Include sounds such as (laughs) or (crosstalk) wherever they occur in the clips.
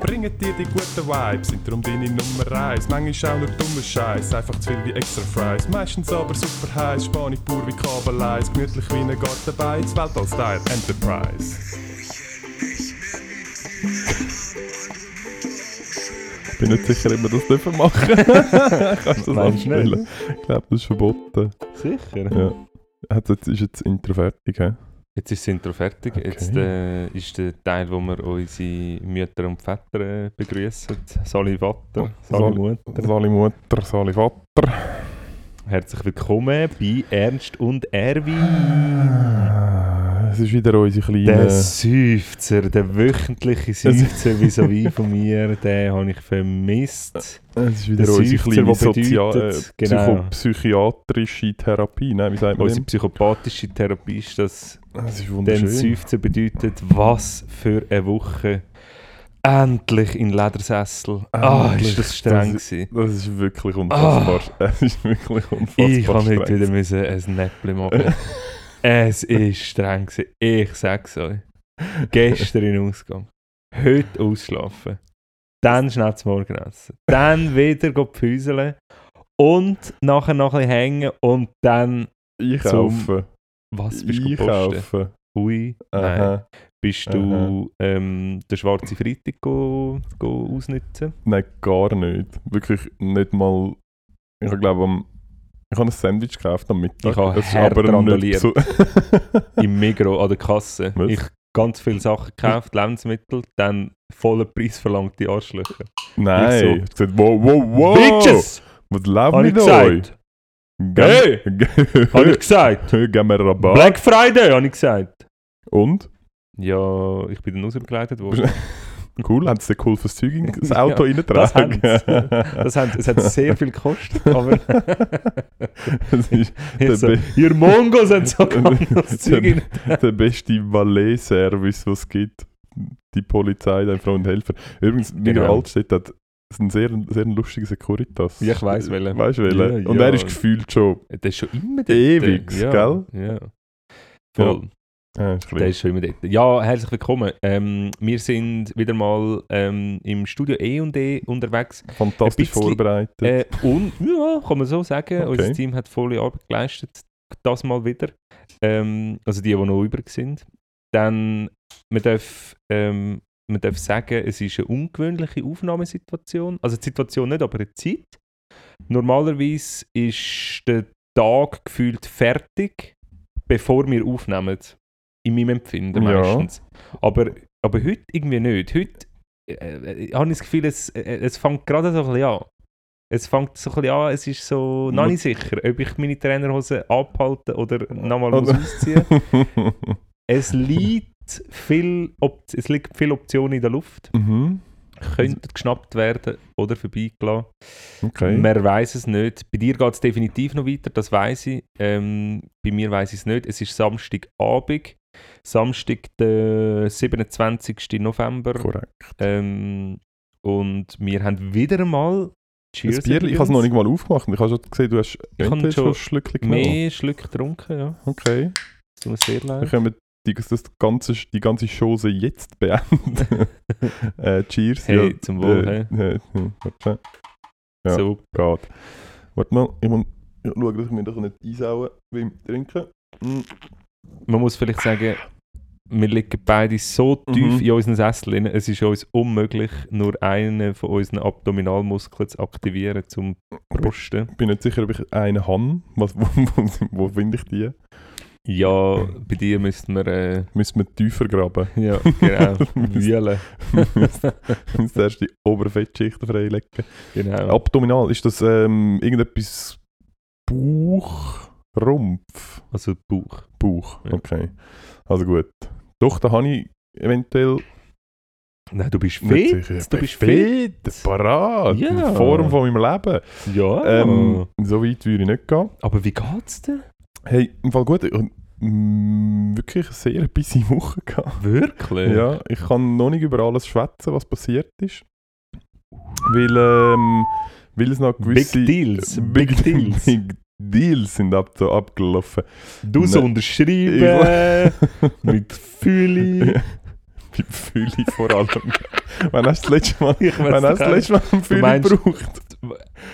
bringen dir die guten Vibes, sind darum deine Nummer eins. Manchmal auch nur dummer Scheiß, einfach zu viel wie extra Fries. Meistens aber super heiß, Spanisch pur wie Kabeleis, gemütlich wie ein Gartenbeiz, Weltall-Style Enterprise. Ich bin nicht sicher, ob wir das dürfen machen. (laughs) Kannst du das anspielen? Ich glaube, das ist verboten. Sicher? Ja. Hat- Jetzt ist jetzt das Intro fertig, hä? Jetzt ist das Intro fertig. Okay. Jetzt äh, ist der Teil, wo wir unsere Mütter und Väter äh, begrüßen. Sali Vater, Sali Sali- Mutter. Sali Mutter, Sali Vater. Herzlich willkommen bei Ernst und Erwin. Ah, Es ist wieder unsere Der kleine... Seufzer, der wöchentliche Seufzer vis-à-vis (laughs) von mir, den habe ich vermisst. Es ist wieder der unsere kleine der Sozial bedeutet, äh, genau. Psychiatrische Therapie. Nein, wie sagt man Unsere psychopathische Therapie ist das, Das ist denn wunderschön. Seufzer bedeutet, was für eine Woche. Endlich in Ledersessel. Ah, ist das streng Das gewesen. Das ist wirklich unfassbar. (laughs) Es ist wirklich unfassbar Ich kann heute wieder müssen ein Näppli machen. (laughs) es ist streng gewesen. Ich sag's euch. Gestern in Ausgang. Heute ausschlafen. Dann schnell zum Morgen essen. Dann wieder go pfüseln. Und nachher noch ein bisschen hängen. Und dann... Einkaufen. Was bist du? Einkaufen. Ui, nein. Aha. Bist du ähm, den schwarzen Freitag go, go ausnutzen? Nein, gar nicht. Wirklich nicht mal. Ich glaube, am. Ich habe ein Sandwich gekauft am Mittag. Ich habe hart randaliert. so. (laughs) Im Migro an der Kasse. Was? Ich ganz viele Sachen gekauft, Lebensmittel, dann vollen Preis verlangt die Arschlöcher. Nein. Ich so. Gesagt, wow, wow, wow. Bitches! Was läuft mit euch? Hey! Habe ich gesagt. (laughs) Geben wir Rabatt. Black Friday, habe ich gesagt. Und? Ja, ich bin dann rausbegleitet worden. (laughs) Cool, haben sie dir geholfen, das (laughs) Zeug das Auto Ja, reintragen? das haben Das hat, es hat sehr viel gekostet, aber das ist jetzt so, ihr Mongos haben noch das Zeug in. der beste Valet-Service, was es gibt. Die Polizei, dein Freund und Helfer. Übrigens, Niger Genau. Altstedt hat ein sehr, sehr lustiger Securitas. Ja, ich weiss welchen. Weißt welchen? Ja, Und ja. er ist gefühlt schon Der ist schon immer dort. ewig, ja, gell? Ja. Voll. Ja, Der ist schon immer dort. Ja, herzlich willkommen. Ähm, wir sind wieder mal ähm, im Studio E&E unterwegs. Fantastisch bisschen, vorbereitet. Äh, und, ja, kann man so sagen. Okay. Unser Team hat volle Arbeit geleistet. Das mal wieder. Ähm, also die, die noch übrig sind. Dann, man darf, ähm, man darf sagen, es ist eine ungewöhnliche Aufnahmesituation. Also die Situation nicht, aber die Zeit. Normalerweise ist der Tag gefühlt fertig, bevor wir aufnehmen. In meinem Empfinden Ja. meistens. Aber, aber heute irgendwie nicht. Heute äh, äh, habe ich das Gefühl, es, äh, es fängt gerade so ein bisschen an. Es fängt so ein bisschen an, es ist so noch nicht sicher, ob ich meine Trainerhose abhalte oder nochmal ausziehen. (laughs) Es liegt viel, Op es liegt viele Optionen in der Luft. mhm. Könnten geschnappt werden oder vorbeigelassen. Okay. Man weiß es nicht. Bei dir geht es definitiv noch weiter, das weiß ich. Ähm, bei mir weiß ich es nicht. Es ist Samstagabend. Samstag, der 27. November. Korrekt. Ähm, und wir haben wieder einmal Cheers. Das Bierli, ich habe es noch nicht mal aufgemacht. Ich habe schon gesehen, du hast Ich schon Schlückchen genommen. mehr Schluck getrunken, ja. Okay. Es tut mir sehr leid. wir die, das ganze, die ganze Chose jetzt beenden. (laughs) äh, cheers. Hey, ja, zum Wohl, äh, hm, warte. Ja. So, Geht. Warte mal, ich muss schauen, dass ich mir das nicht einsauen beim Trinken. Mm. man muss vielleicht sagen, wir liegen beide so tief Mhm. in unseren Sessel drin, es ist uns unmöglich, nur einen von unseren Abdominalmuskeln zu aktivieren zum Brusten. Ich bin nicht sicher, ob ich einen habe. Was, (laughs) wo, wo, wo finde ich die? Ja, (laughs) bei dir müssten wir, äh, Müssen wir tiefer graben. ja, (laughs) genau, wühlen. (laughs) Müssen erst die Oberfettschichten freilegen. Genau. Abdominal, ist das ähm, irgendetwas Bauch, Rumpf? Also Bauch. Bauch, Ja. okay. Also gut. Doch, da habe ich eventuell Nein, du bist fit. sicher. Du bist fit. fit, parat, Ja. in Form von meinem Leben. Ja. Ähm, so weit würde ich nicht gehen. Aber wie geht's dir? Hey, im Fall gut. Und, mm, wirklich eine sehr busy (laughs) Woche gehabt. Wirklich? Ja, ich kann noch nicht über alles schwätzen, was passiert ist. Weil, ähm, weil es noch gewisse... Big Deals. Big, Big Deals. (laughs) Big Deals sind ab, so abgelaufen. Du Ne- so unterschreiben, (laughs) mit Fühli. Mit Fülle vor allem. Wann hast du das letzte Mal, Ich wann hast das letzte Mal einen meinst- gebraucht?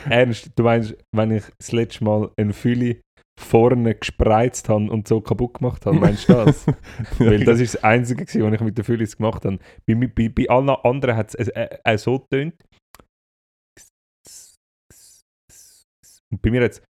Ernst, du meinst, wenn ich das letzte Mal ein Füli vorne gespreizt habe und so kaputt gemacht habe, meinst du das? (laughs) Weil das ist das Einzige, gewesen, was ich mit den Fülis gemacht habe. Bei, bei, bei allen anderen hat es äh, äh, so getönt. Und bei mir hat es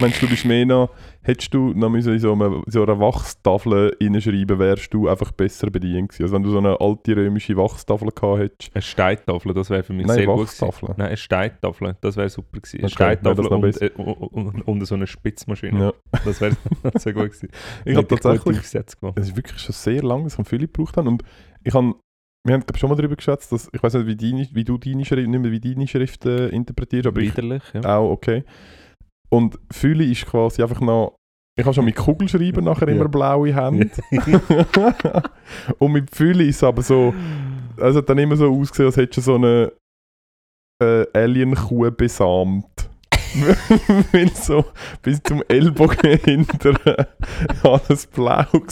Meinst du, du bist mehr noch, hättest du noch müssen in so, eine, so einer Wachstafel reinschreiben, wärst du einfach besser bedient gewesen. Also wenn du so eine alte römische Wachstafel gehabt hättest. eine Steintafel, das wäre für mich Nein, sehr gut gewesen. Wachstafel. Nein, eine Steintafel, das wäre super gewesen. Eine Okay, Steintafel und, äh, und, und, so eine Spitzmaschine. Ja. Das wäre wär (laughs) gut gewesen. Ich habe tatsächlich, es ist wirklich schon sehr lange, dass ich Fülle gebraucht habe. Und ich habe, wir haben glaub, schon mal darüber geschätzt, dass, ich weiß nicht, wie, deine, wie du deine Schrift, nicht mehr wie deine Schrift äh, interpretierst, aber ich Widerlich, ja. auch okay. Und Fülle ist quasi einfach noch, ich habe schon mit Kugelschreiber nachher Ja. immer blaue Hände. (laughs) Und mit Fülle ist es aber so, es hat dann immer so ausgesehen, als hättest du so eine äh, Alien-Kuh besamt. (laughs) Weil so bis zum Ellbogen (laughs) hinter alles blau war.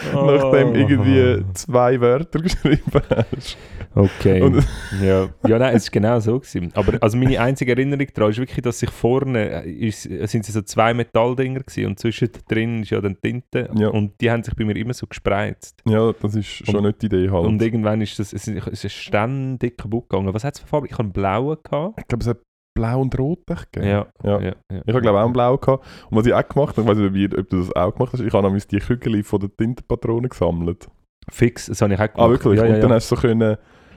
(laughs) Nachdem irgendwie zwei Wörter (laughs) geschrieben hast. Okay. Und, (laughs) ja. ja, nein, es war genau so. Gewesen. Aber also meine einzige Erinnerung daran ist wirklich, dass sich vorne äh, ist, sind sie so zwei Metalldinger gewesen und zwischendrin ist ja dann Tinte Ja. und die haben sich bei mir immer so gespreizt. ja, das ist schon Und- nicht die Idee halt. Und irgendwann ist das, es ist, es ist ständig kaputt gegangen. Was hat es für Farbe? Ich habe einen blauen gehabt. ich glaube, es hat blau und rot gegeben. Ja. Ja. ja, ja. Ich habe glaube auch einen blau gehabt. Und was ich auch gemacht habe, ich weiß nicht, ob, du das auch gemacht hast, ich habe nämlich die Kügel von den Tintenpatronen gesammelt. Fix, das habe ich auch gemacht. Ah, wirklich? Ja, ja, und dann ja. hast du so können,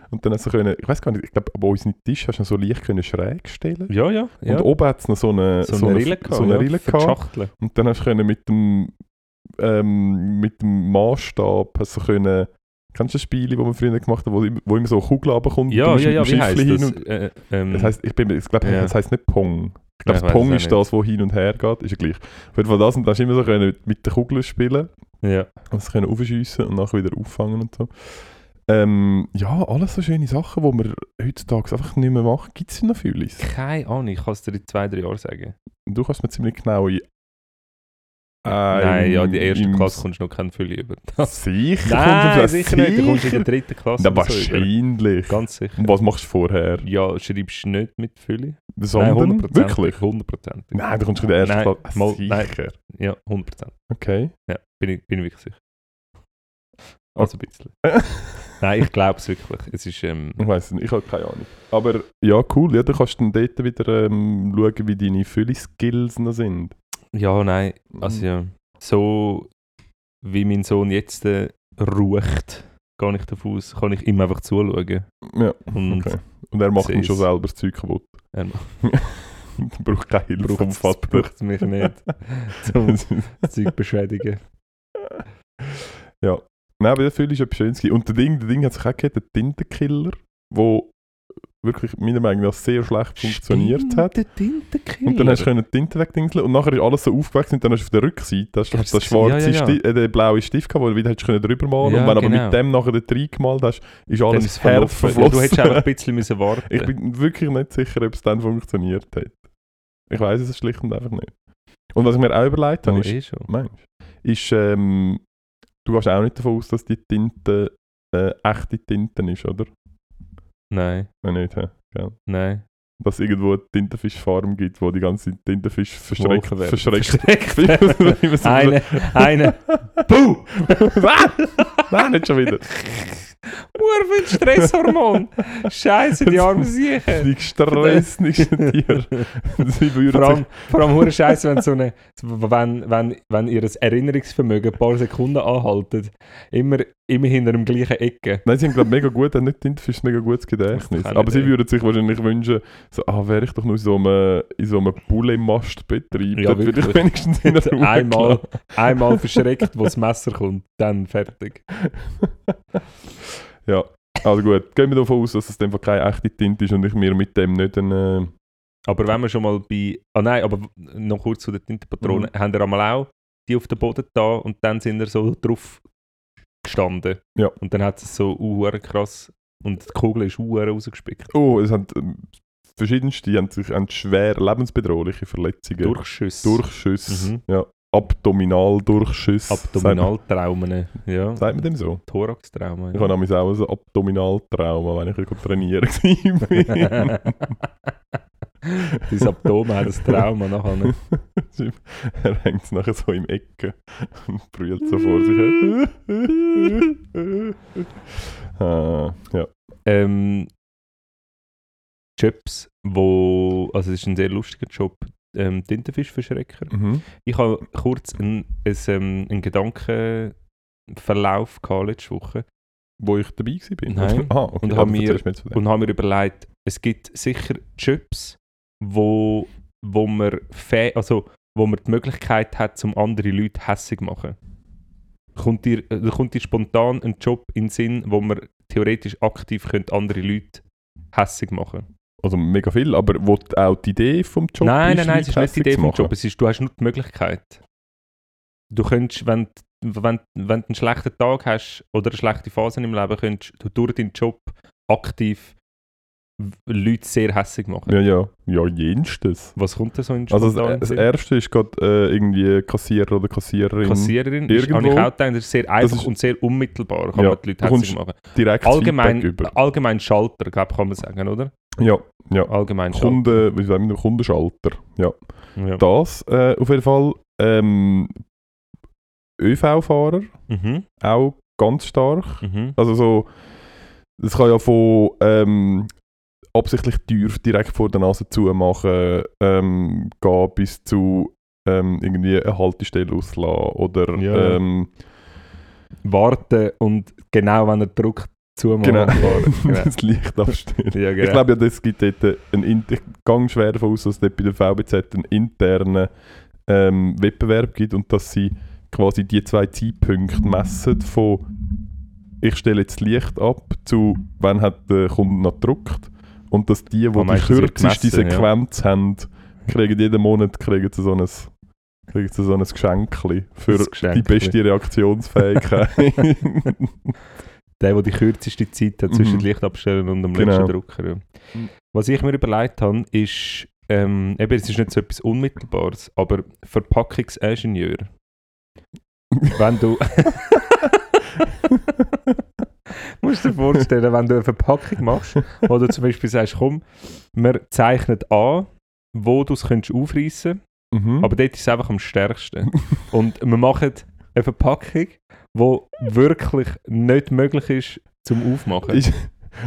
und dann hast du so können, ich weiß gar nicht, ich glaube, aber unseren Tisch hast du so leicht können schräg stellen. ja, ja, ja. Und oben hat es noch so eine, so, eine Rille gehabt. so eine Rille gehabt. Und dann hast du können mit dem, ähm, mit dem Maßstab hast du können, kennst du das Spiel, das wir früher gemacht haben, wo, wo immer so eine Kugel runterkommt Ja, und ja, ja, wie heisst hin das? und Äh, ähm, Das heisst, ich, bin, ich glaube, Ja. das heisst nicht Pong. Ich glaube, weiss Pong ist das, wo hin und her geht. Ist ja gleich. Auf jeden Fall das und dann hast du immer so können mit den Kugeln spielen. ja. Also können aufschiessen und nachher wieder auffangen und so. Ähm, ja, alles so schöne Sachen, die man heutzutage einfach nicht mehr macht. Gibt es noch vieles? Keine Ahnung, ich kann es dir in zwei, drei Jahren sagen. Du kannst mir ziemlich genau in... Nein, ja, die erste Klasse kommst du noch keinen Fülle über. Sicher? Nein, du sicher nicht. Du kommst in der dritten Klasse. Na, oder so wahrscheinlich. Ganz sicher. Und was machst du vorher? Ja, schreibst du nicht mit Fülle? Sondern? Wirklich? 100%. Nein, du kommst in der ersten Nein, Klasse. mal- Sicher? Ja, 100%. Okay. Ja, bin ich, bin ich wirklich sicher. Also ein bisschen. (laughs) Nein, ich glaube es wirklich. Es ist, ähm, Ich weiß nicht, ich habe keine Ahnung. Aber ja, cool. Ja, dann kannst du dann dort wieder ähm, schauen, wie deine Fülle-Skills noch sind. Ja, nein, also ja, so wie mein Sohn jetzt äh, ruht, gehe ich davon aus, kann ich ihm einfach zuschauen. Ja, Und okay. Und er macht dann schon selber das Zeug kaputt. er (laughs) Er braucht keine Hilfe vom Vater. braucht mich nicht (laughs) das Zeug beschädigen. ja. Nein, aber Fülle ist etwas Schönes. Und der Ding, der Ding hat sich auch gegeben, der Tintenkiller, der wirklich meiner Meinung nach sehr schlecht funktioniert Stimmt, hat. Und dann hast du können die Tinte wegdingseln und nachher ist alles so aufgewachsen und dann hast du auf der Rückseite hast du Hast das du gesehen? schwarze Ja, ja, ja. Äh, den blauen Stift gehabt, wo du wieder können drüber malen Ja, und wenn aber genau. mit dem nachher den Dreieck gemalt hast, ist alles verlaufen. verflossen. Du hättest einfach ein bisschen müssen warten ich bin wirklich nicht sicher, ob es dann funktioniert hat. Ich weiß es schlicht und einfach nicht. Und was ich mir auch überlegt habe, Oh, ist, eh. Mensch, ist ähm, du gehst auch nicht davon aus, dass die Tinte äh, echte Tinte ist, oder? Nein, Nein, nicht, hä? Gell? nein. dass es irgendwo eine Tintenfischfarm gibt, wo die ganze Tintenfisch verschreckt, Geworfen werden. (laughs) man so- Eine, eine. Puh! (laughs) Nein, nicht schon wieder. Urviel Stresshormon! Scheiße, die armen (laughs) Siechen! Die gestressigsten Tiere. Vor allem, vor allem hure Scheiße, wenn so eine, wenn, wenn, wenn ihr Erinnerungsvermögen ein paar Sekunden anhaltet, immer, immer hinter dem gleichen Ecke. nein, sie haben glaube mega gut, haben nicht Tintenfisch mega gutes Gedächtnis. Aber sie würden sich wahrscheinlich wünschen, so, ah, wäre ich doch nur in so einem, in so einem Bullemastbetrieb. Ja, würde ich wenigstens in (laughs) der Ruhe Einmal, einmal verschreckt, wo das Messer kommt, dann fertig. (laughs) Ja, also gut. Gehen wir davon aus, dass es einfach keine echte Tinte ist und ich mir mit dem nicht eine... Aber wenn wir schon mal bei. Ah nein, aber noch kurz zu den Tintenpatronen. Mhm. Haben ihr einmal auch die auf den Boden da und dann sind ihr so drauf gestanden. Ja. Und dann hat es so uh, krass. Und die Kugel ist uh, rausgespickt. Oh, es haben ähm, verschiedenste, die haben sich haben schwer lebensbedrohliche Verletzungen. Durchschüsse. Durchschüsse. Mhm. Ja. Abdominaldurchschüsse. Abdominaltraumen. Ja. Sagt, man dem so? Thoraxtrauma. Ich Ja. habe nämlich auch so Abdominaltrauma, wenn ich trainieren (laughs) war. (laughs) Dein Abdomen hat ein Trauma nachher. (laughs) er hängt es nachher so im Ecken und brüllt so vor sich her. (laughs) ah, ja. ähm, Jobs, wo. Also, es ist ein sehr lustiger Job. Ähm, Tintenfischverschrecker. Mhm. Ich habe kurz einen, ein, ähm, einen Gedankenverlauf gehabt letzte Woche Wo ich dabei war? Nein. Ah, okay. Und Ah, du mir habe mir überlegt, es gibt sicher Jobs, wo, wo, man also, wo man die Möglichkeit hat, zum andere Leute hässig zu machen. Kommt dir, äh, kommt dir spontan ein Job in den Sinn, wo man theoretisch aktiv könnte andere Leute hässig machen Also mega viel, aber wo auch die Idee vom Job Nein, ist, nein, nein, es ist nicht die Idee vom? Job. Es ist, du hast nur die Möglichkeit. Du könntest, wenn, wenn, wenn du einen schlechten Tag hast oder eine schlechte Phase im Leben, könntest du durch deinen Job aktiv Leute sehr hässig machen. Ja, ja. Ja, jenstes. Was kommt da so in Also das, das erste ist gerade äh, irgendwie Kassierer oder Kassiererin Kassiererin ist, irgendwo. ich auch gedacht, das ist sehr einfach ist- und sehr unmittelbar, kann Ja, man die Leute kommst machen. direkt Allgemein, über. allgemein Schalter, glaube kann man sagen, oder? Ja, ja. Allgemein Schalter. Kunde, wie sagen wir, Kundenschalter. Ja. Ja. Das äh, auf jeden Fall. Ähm, ÖV-Fahrer Mhm, auch ganz stark. mhm. Also so, es kann ja von ähm, absichtlich Tür direkt vor der Nase zu machen, ähm, gehen bis zu ähm, irgendwie eine Haltestelle auslassen oder Ja. ähm, Warten und genau wenn er drückt, zumachen. genau. (laughs) Genau. (laughs) das Licht abstellen. Ja, genau. Ich glaube ja, das gibt dort einen, in- ich gehe schwer davon aus, dass es dort bei der VBZ einen internen ähm, Wettbewerb gibt und dass sie quasi die zwei Zeitpunkte messen von ich stelle jetzt das Licht ab zu wann hat der Kunde noch gedruckt und dass die, die die kürzeste gemessen, ja. Sequenz haben, kriegen jeden Monat kriegen sie so ein kriegen sie so ein Geschenkli für die beste Reaktionsfähigkeit. (laughs) Der, der die kürzeste Zeit hat zwischen Mhm. Licht abstellen und dem Genau. letzten Drucker. Ja. Mhm. Was ich mir überlegt habe, ist, ähm, eben, es ist nicht so etwas Unmittelbares, aber Verpackungsingenieur. (laughs) wenn du. (laughs) musst dir vorstellen, wenn du eine Verpackung machst, du zum Beispiel sagst, komm, wir zeichnen an, wo du es könntest aufreißen mhm. aber dort ist es einfach am stärksten. Und wir machen eine Verpackung, die wirklich nicht möglich ist zum Aufmachen. ist,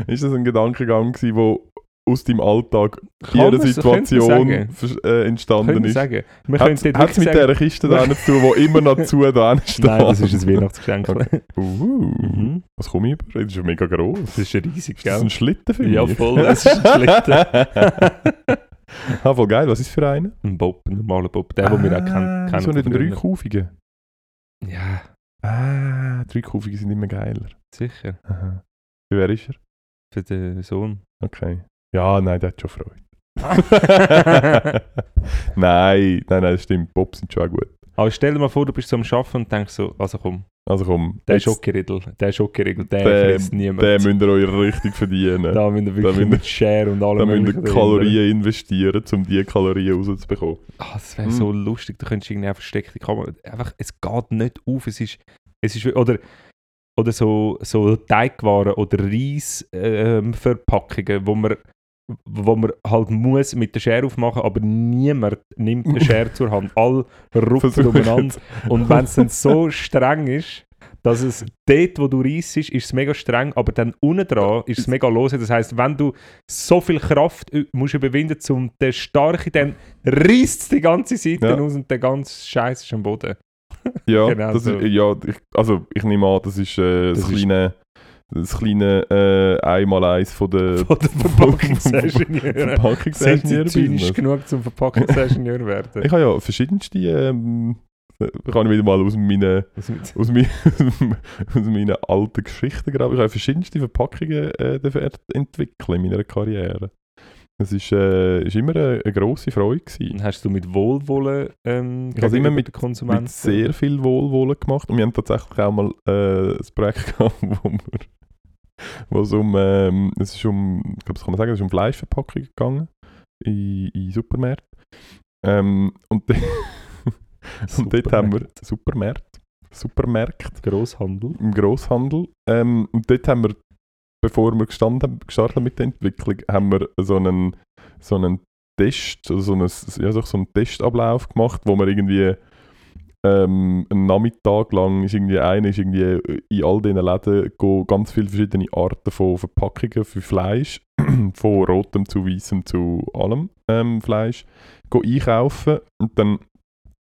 ist das ein Gedankengang wo aus deinem Alltag könnte man Situation äh, entstanden ist? sagen. Wir Hat können es mit dieser Kiste da zu tun, die immer noch zu da (laughs) steht? Nein, das ist ein Weihnachtsgeschenk. Okay. (laughs) Uh, Mhm. Was komme ich über? Das ist ja mega gross. Das ist riesig, Ist das gell? ein Schlitten für mich? Ja, voll, das ist ein (laughs) Schlitten. ah, voll geil. Was ist für einen? Ein Bob, ein normaler Bob. Der, den wir auch kennen. kennen So nicht ein früher. dreikaufigen. Ja, Ah, dreikaufige sind immer geiler. sicher. Aha. Für wer ist er? Für den Sohn. Okay. Ja, nein, der hat schon Freude. (laughs) nein, nein, nein, das stimmt. Bob sind schon auch gut. Aber stell dir mal vor, du bist so am Arbeiten und denkst so, also komm, Also komm, der jetzt- Schokoriegel, der Schokoriegel, der, Der- frisst niemand. den müsst ihr euch richtig verdienen. da müsst ihr wirklich mit Share und allem Da müsst ihr. Kalorien investieren, um diese Kalorien rauszubekommen. Ah, das wäre Hm. so lustig, du könntest irgendwie versteckte Kamera. Einfach, es geht nicht auf. Es ist, es ist oder, oder so, so Teigwaren oder Reisverpackungen, ähm, wo man wo man halt muss mit der Schere aufmachen, aber niemand nimmt eine Schere zur Hand. Alle rupfen umeinander. Und (laughs) wenn es dann so streng ist, dass es dort, wo du reissst, ist es mega streng, aber dann unten dran ist es mega lose. Das heißt, wenn du so viel Kraft musst überwinden, um den starke, dann reißt es die ganze Seite Ja. aus und der ganze Scheiß ist am Boden. Ja, (laughs) Genau das so. ist, ja ich, also ich nehme an, das ist äh, das, Das ist- kleine, das kleine äh, Einmaleins von der (laughs) Von. (laughs) Sind sie Verpackungsingenieur zynisch genug zum Verpackungsingenieur (laughs) werden? Ich habe ja verschiedenste, ähm, kann ich wieder mal aus meinen, aus, mein, aus meinen alten Geschichten graben. Ich habe verschiedenste Verpackungen äh, entwickeln in meiner Karriere. Es ist, äh, ist immer eine, eine grosse Freude gewesen. Hast du mit Wohlwollen ähm, Ich habe immer mit- mit sehr viel Wohlwollen gemacht. Und wir haben tatsächlich auch mal äh, ein Projekt gehabt, wo wir wo es um, ähm, es ist um, ich glaube, das kann man sagen, es ist um Fleischverpackungen gegangen in, in Supermärkten. Ähm, und, (laughs) und dort haben wir Supermärkte, Supermärkte Grosshandel. im Grosshandel. Ähm, und dort haben wir, bevor wir gestanden, gestartet haben mit der Entwicklung, haben wir so einen, so einen Test, also so einen, ja, so einen Testablauf gemacht, wo wir irgendwie ähm, einen Nachmittag lang ist irgendwie einer ist irgendwie in all diesen Läden go ganz viele verschiedene Arten von Verpackungen für Fleisch, (clears throat) von rotem zu weißem zu allem ähm, Fleisch, go einkaufen. Und dann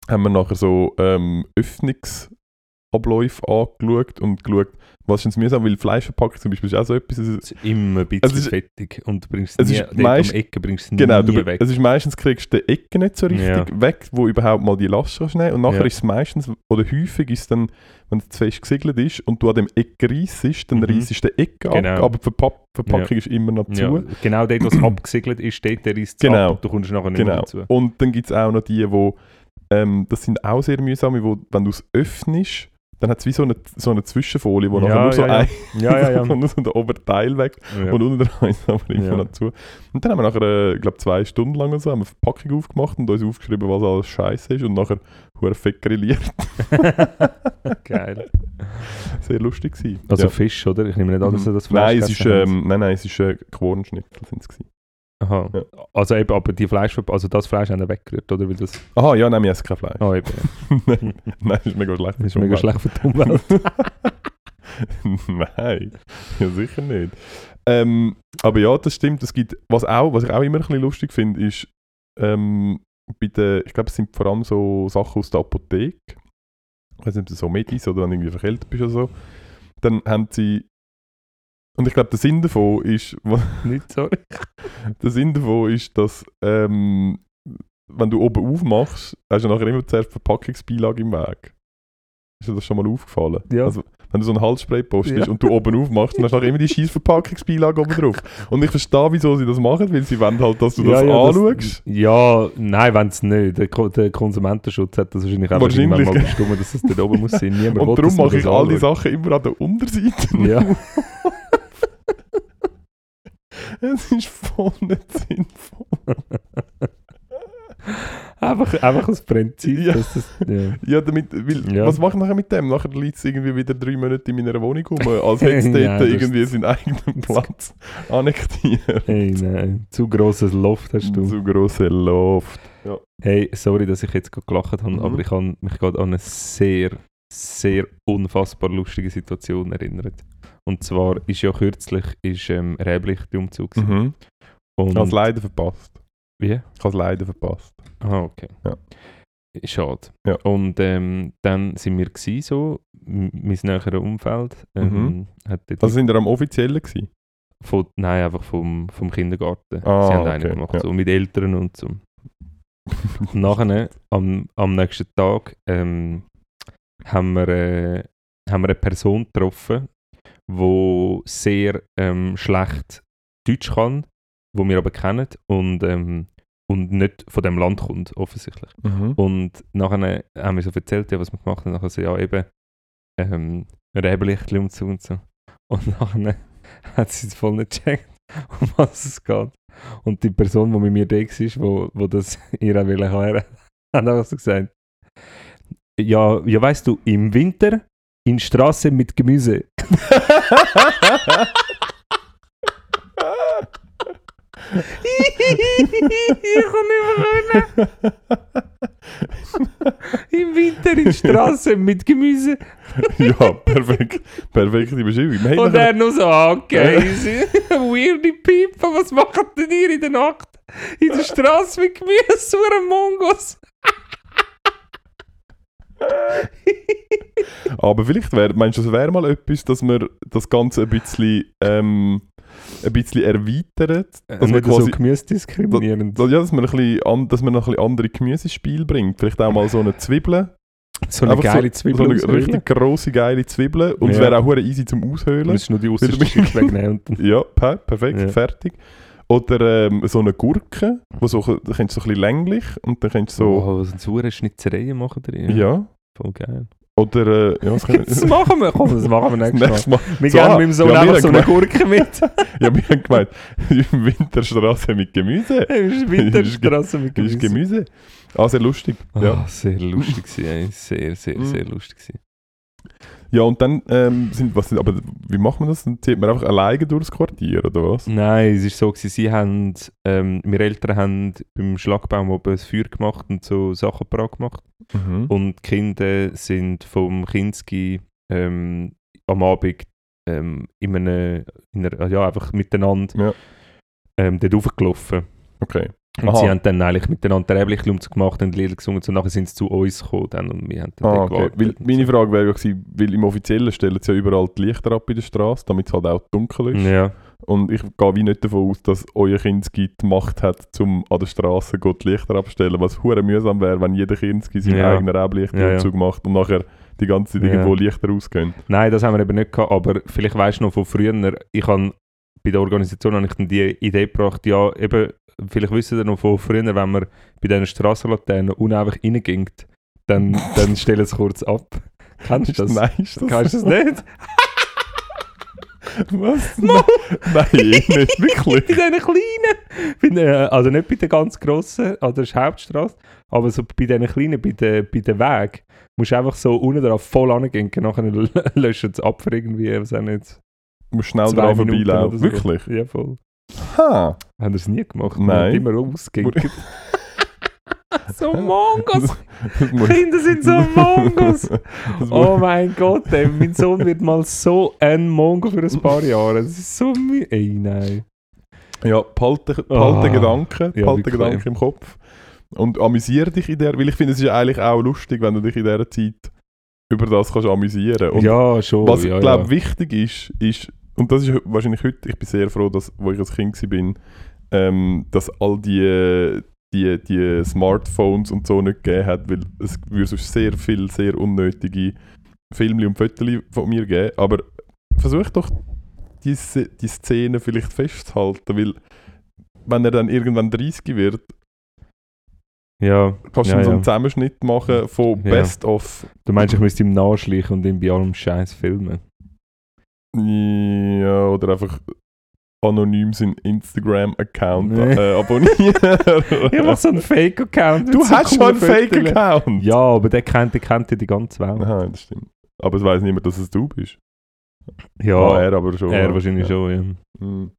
haben wir nachher so ähm, Öffnungsabläufe angeschaut und geschaut, was ist denn mühsam, weil Fleischverpackung zum Beispiel ist auch so etwas, es ist- Es immer ein bisschen Es ist- fettig und du bringst es es nie, ist meist- um die Ecke bringst es Genau, nie du, weg. es ist meistens kriegst du die Ecke nicht so richtig Ja. weg, wo überhaupt mal die Last kannst nehmen und nachher Ja. ist es meistens, oder häufig ist es dann, wenn es zu fest gesegelt ist und du an dem Ecke reissest, dann Mhm. reissest du die Ecke Genau. ab, aber die Verpa Verpackung ist immer noch zu. ja, genau dort, (clears throat) was abgesiegelt ist, dort der ist Genau. ab, du kommst nachher nicht mehr Genau. dazu. Und dann gibt es auch noch die, wo, ähm, das sind auch sehr mühsame, wo, wenn du es öffnest, dann hat es wie so eine, so eine Zwischenfolie, wo Ja, nachher nur so ja, ein, Ja, ja, ja. (laughs) nur so der Oberteil weg ja. und unten dran ist aber immer Ja. noch zu. Und dann haben wir nachher, äh, ich glaube zwei Stunden lang oder so, haben wir eine Verpackung aufgemacht und uns aufgeschrieben, was alles scheiße ist und nachher hure fett grilliert. (laughs) Geil. Sehr lustig gewesen. Also ja. Fisch, oder? Ich nehme nicht an, dass er das Fleisch nein, es ist, ähm, nein, nein, es ist äh, Quorenschnitzel sind es gewesen. Aha. ja. Also eben, aber die Fleisch, also das Fleisch haben wir weggerührt, oder? Weil das, Aha, ja, nein, wir essen kein Fleisch. oh eben, (laughs) nein, nein, das ist mega schlecht. das ist mega schlecht für die Umwelt. (laughs) Nein, ja, sicher nicht. Ähm, aber ja, das stimmt. Es gibt, was, auch, was ich auch immer ein bisschen lustig finde, ist, ähm, bei den, ich glaube, es sind vor allem so Sachen aus der Apotheke. Ich weiß nicht, ob das so Medis oder wenn du irgendwie verkältet bist oder so. Dann haben sie. Und ich glaube, der Sinn davon ist, (laughs) nicht, sorry. der Sinn davon ist, dass ähm, wenn du oben aufmachst, hast du nachher immer zuerst Verpackungsbeilage im Weg. Ist dir das schon mal aufgefallen? Ja. Also, wenn du so einen Halsspray postest Ja. und du oben aufmachst, dann hast du nachher immer die scheiß Verpackungsbeilage oben drauf. Und ich verstehe, wieso sie das machen, weil sie wollen halt, dass du das anschaust. ja, nein, wenn es nicht. Der, Ko- der Konsumentenschutz hat das wahrscheinlich auch Wahrscheinlich, mal bestimmt, dass es dort oben muss sein. (laughs) Niemand und darum mache ich das all die. Sachen immer an der Unterseite. Ja. (laughs) es ist voll nicht sinnvoll. einfach, einfach aus Prinzip. Ja. Das, ja. Ja, damit, weil, Ja. was mache ich nachher mit dem? Nachher liegt es irgendwie wieder drei Monate in meiner Wohnung rum, als hätte es (laughs) dort Ja, irgendwie seinen eigenen Platz annektiert. Hey, nein, zu grosses Loft hast du. Zu grosse Luft. Hey, sorry, dass ich jetzt gerade gelacht habe, Mhm. aber ich habe mich gerade an eine sehr, sehr unfassbar lustige Situation erinnert. Und zwar ist ja kürzlich ist, ähm, Räblichtumzug. gewesen. Mhm. Und Ich habe es leider verpasst. wie? Ich habe es leider verpasst. Ah, okay. Ja. Schade. Ja. Und ähm, dann sind wir gsi so, mein näheres Umfeld. Ähm, dort Also sind wir am offiziellen gewesen? von, nein, einfach vom, vom Kindergarten. Ah, Sie haben okay, einen gemacht, ja. so mit Eltern und so. Und (laughs) nachher, am, am nächsten Tag, ähm, haben, wir, äh, haben wir eine Person getroffen, die sehr ähm, schlecht Deutsch kann, wo wir aber kennen und, ähm, und nicht von dem Land kommt, offensichtlich. Mhm. Und nachher haben wir so erzählt, ja, was wir gemacht haben. Nachher so, ja, eben, ähm, Räblichtchen und so und so. Und nachher hat sie es voll nicht gecheckt, (laughs) um was es geht. Und die Person, die mit mir da war, wo, wo das (laughs) ihr auch wollte (laughs) hat einfach so gesagt, ja, ja, weißt du, im Winter in Straße mit Gemüse. ich kann nicht mehr Im Winter in Straße mit Gemüse. ja, perfekt. Perfekte Beschreibung. Haben Und er nur so, okay, weirde Pipa, was macht denn ihr in der Nacht? In der Straße mit Gemüse, so ein Mongos. Aber vielleicht wäre, meinst du, das wäre mal etwas, dass wir das Ganze ein bisschen, ähm, ein bisschen erweitern? Dass man Nicht so quasi, gemüsediskriminierend. dass, ja, dass man, ein bisschen an, dass man noch ein bisschen andere Gemüsespiel bringt. Vielleicht auch mal so eine Zwiebel. So eine Einfach geile Zwiebel So eine aushöhlen. richtig grosse, geile Zwiebel. Und es Ja. wäre auch easy zum Du Aushöhlen. musst nur die Weil du äußerste bist- Schicht wegnehmen. (laughs) Ja, per perfekt, Ja. fertig. Oder ähm, so eine Gurke, wo so, da kannst du so ein bisschen länglich und dann kannst du so... Oh, so saure Schnitzereien machen drin. ja. Voll geil. Oder... Äh, ja, was können- (laughs) Das machen wir. Komm, das machen wir nächstes Mal. Wir So, geben ah, mit dem Sohn ja, wir einfach so eine Gurke mit. (laughs) Ja, wir haben gemeint, Winterstraße mit Gemüse. Winterstraße mit Das ist Gemüse. Gemüse. Ah, sehr lustig. Ah, Ja. sehr lustig. Sehr, sehr, Mhm. sehr lustig. Ja, und dann ähm, sind, was sind, aber wie macht man das? Dann zieht man einfach alleine durchs Quartier, oder was? Nein, es ist so, gewesen, sie haben, ähm, meine Eltern haben beim Schlagbaum oben ein Feuer gemacht und so Sachen parat gemacht. Mhm. Und die Kinder sind vom Kinski ähm, am Abend ähm, in einer, in einer, ja, einfach miteinander Ja. ähm, dort raufgelaufen. Okay. Und Aha. sie haben dann eigentlich miteinander Räblichlumz gemacht und Lieder gesungen und so nachher sind sie zu uns gekommen dann und wir haben dann Ah, okay. Weil meine so. Frage wäre ja gewesen, weil im Offiziellen stellen sie ja überall die Lichter ab in der Straße, damit es halt auch dunkel ist. Ja, Und ich gehe wie nicht davon aus, dass euer Kinski die Macht hat, um an der Straße die Lichter abzustellen, was hure mühsam wäre, wenn jeder Kinski seinen Ja. eigenen Räblichtumzug Ja, macht und nachher die ganze Zeit Ja. irgendwo Lichter ausgehen. Nein, das haben wir eben nicht gehabt, aber vielleicht weißt du noch von früher, ich habe bei der Organisation habe ich dann die Idee gebracht, ja eben, vielleicht wissen ihr noch von früher, wenn man bei diesen Strassenlaternen uneinfach reingingt, dann, (laughs) dann stellen sie kurz ab. Kennst du das? Nein, ist das Kennst du das nicht? (laughs) Was? Nein, Nein, nicht, bei (laughs) wirklich. diesen kleinen, bei den, äh, also nicht bei den ganz grossen, an der Hauptstraße, aber so bei diesen kleinen, bei den, bei den Wegen, musst du einfach so unten drauf voll angehen, nachher löschen sie ab für irgendwie, was auch nicht, Du musst schnell Minuten vorbeilaufen. so. Wirklich? Ja, voll. Ha! Haben wir es nie gemacht? Nein. Wir immer ausgegangen. (laughs) so Mongos! Kinder sind so Mongos! (laughs) Oh mein Gott, ey, mein Sohn wird mal so ein Mongo für ein paar Jahre. Das ist so mü... Ey, nein. Ja, behalte, behalte Ah. Gedanken, Ja, behalte wirklich. Gedanken im Kopf. Und amüsiere dich in der, weil ich finde, es ist ja eigentlich auch lustig, wenn du dich in dieser Zeit über das kannst amüsieren. Und ja, schon. was ja, ich glaube ja. wichtig ist, ist, und das ist wahrscheinlich heute, ich bin sehr froh, dass, wo ich als Kind war, bin, ähm, dass all die, die, die Smartphones und so nicht gegeben hat, weil es würde sonst sehr viel, sehr unnötige Filme und Fotos von mir geben. Aber versuch doch, die, die Szene vielleicht festzuhalten, weil wenn er dann irgendwann 30 wird, ja. kannst du Ja, so einen ja. Zusammenschnitt machen von. Best of Du meinst, ich müsste ihm nachschleichen und ihn bei allem Scheiß filmen? Ja, oder einfach anonym seinen Instagram-Account Nee. äh, abonnieren. (laughs) Ich mach so einen Fake-Account. du so hast schon einen. Fake-Account! Ja, aber der kennt, der kennt ja die ganze Welt. Aha, das stimmt. Aber es weiß niemand, dass es du bist. Ja, Ah, er aber schon. er wahrscheinlich ja. schon, ja. Mhm.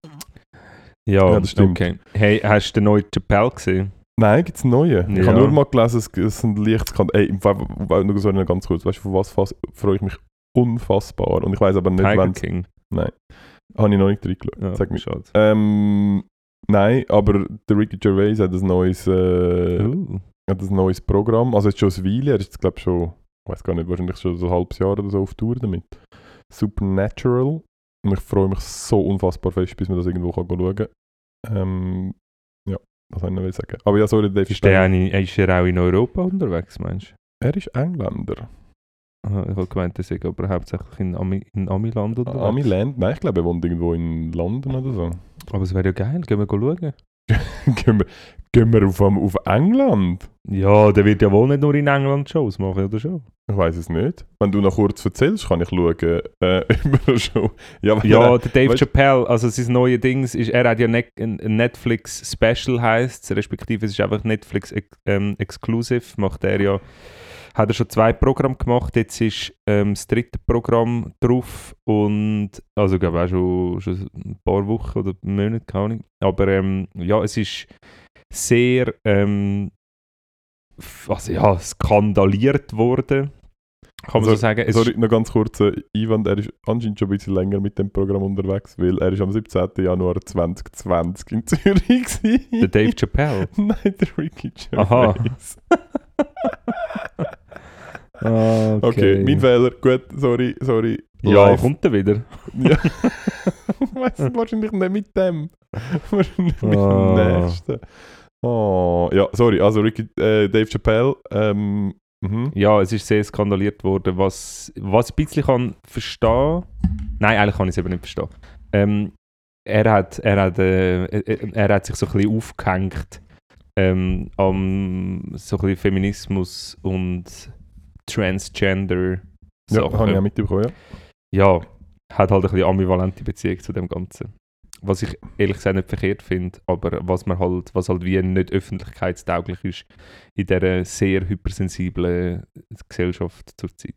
Ja, Ja, das stimmt. okay. Hey, hast du den neuen Chappelle gesehen? Nein, gibt es neue. Ich Ja. habe nur mal gelesen, es, es sind Lichtskandale. Ey, im Fall, nur so ganz kurz, weißt du, von was freue ich mich unfassbar. Und ich weiß aber nicht, wann. King. Habe ich noch nicht reingeschaut. Ja, Sag mir. schade. Ähm, nein, aber der Ricky Gervais hat ein neues. Äh, Uh. hat ein neues Programm. Also jetzt schon ein Weile, er ist jetzt glaube schon, ich weiß gar nicht, wahrscheinlich schon so ein halbes Jahr oder so auf Tour damit. Supernatural. Und ich freue mich so unfassbar fest, bis man das irgendwo kann schauen kann. Ähm, ja, das wollte ich noch sagen. Aber ja, sorry, Dave Ist der Stein. eine, ist er auch in Europa unterwegs, meinst du? Er ist Engländer. Ich habe gemeint, er sei aber hauptsächlich in, Ami, in Amiland unterwegs. Amiland? Nein, ich glaube, er wohnt irgendwo in London oder so. Aber es wäre ja geil, gehen wir schauen. (laughs) gehen, wir, gehen wir auf, auf England? Ja, der wird ja wohl nicht nur in England Shows machen, oder schon? Ich weiß es nicht. Wenn du noch kurz erzählst, kann ich schauen, äh, ob er schon... Ja, Ja, er- der Dave weißt- Chappelle, also sein neues Dings ist, er hat ja ne ein ein Netflix Special heißt, respektive es ist einfach Netflix ex ähm, Exclusive, macht er ja, hat er schon zwei Programme gemacht, jetzt ist ähm, das dritte Programm drauf und, also ich glaube auch schon, schon ein paar Wochen oder Monate, keine Ahnung, aber ähm, ja, es ist sehr, ähm, also ja, skandaliert worden, kann man Also, so sagen. Es Sorry, noch ganz kurz äh, Einwand, er ist anscheinend schon ein bisschen länger mit dem Programm unterwegs, weil er ist am 17. Januar 2020 in (laughs) Zürich der gewesen. Dave Chappelle. (laughs) Nein, der Ricky Aha. Gervais. (laughs) Ah, Okay, mein Fehler. Gut, sorry, sorry. Ja, Live. kommt er wieder? Ja. (laughs) nicht, wahrscheinlich nicht mit dem. (laughs) wahrscheinlich mit Ah. dem nächsten. Oh, ja, sorry. Also Ricky, äh, Dave Chappelle. Ähm, mhm. Ja, es ist sehr skandaliert worden, was, was ich ein bisschen kann verstehen Nein, eigentlich kann ich es eben nicht verstehen. Ähm, er, hat, er, hat, äh, er, er hat sich so ein bisschen aufgehängt ähm, am so ein bisschen Feminismus und Transgender Ja, Sachen. habe ich auch mitbekommen, ja. ja, hat halt ein bisschen ambivalente Beziehung zu dem Ganzen. Was ich ehrlich gesagt nicht verkehrt finde, aber was man halt, was halt wie nicht öffentlichkeitstauglich ist in dieser sehr hypersensiblen Gesellschaft zurzeit.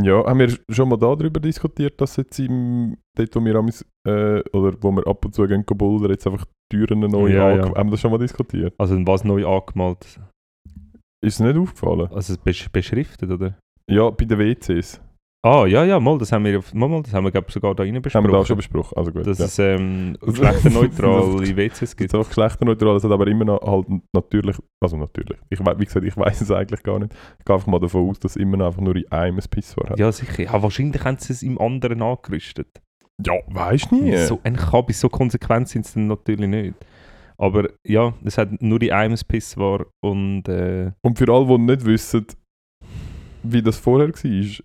Ja, haben wir schon mal darüber diskutiert, dass jetzt im, dort, wo wir, amis, äh, oder wo wir ab und zu gehen bouldern, jetzt einfach Türen neu Ja, ange- ja. Haben wir das schon mal diskutiert? Also was neu angemalt, Ist es nicht aufgefallen? also besch beschriftet, oder? Ja, bei den WCs. Ah, ja, ja, mal, das haben wir, mal, mal, das haben wir glaub, sogar da rein Haben besprochen. wir da schon besprochen. Also gut. dass ja. es ähm, (laughs) geschlechterneutral in WCs gibt. gibt auch geschlechterneutral, es hat aber immer noch halt natürlich, also natürlich, ich, wie gesagt, ich weiß es eigentlich gar nicht. Ich gehe einfach mal davon aus, dass es immer noch einfach nur in einem ein Pissoir hat. Ja, sicher. Ja, wahrscheinlich haben sie es im anderen angerüstet. Ja, weißt du nie. So ein Kabis, so konsequent sind sie dann natürlich nicht. Aber ja, es hat nur die einem Piss war und äh, Und für alle, die nicht wissen, wie das vorher war,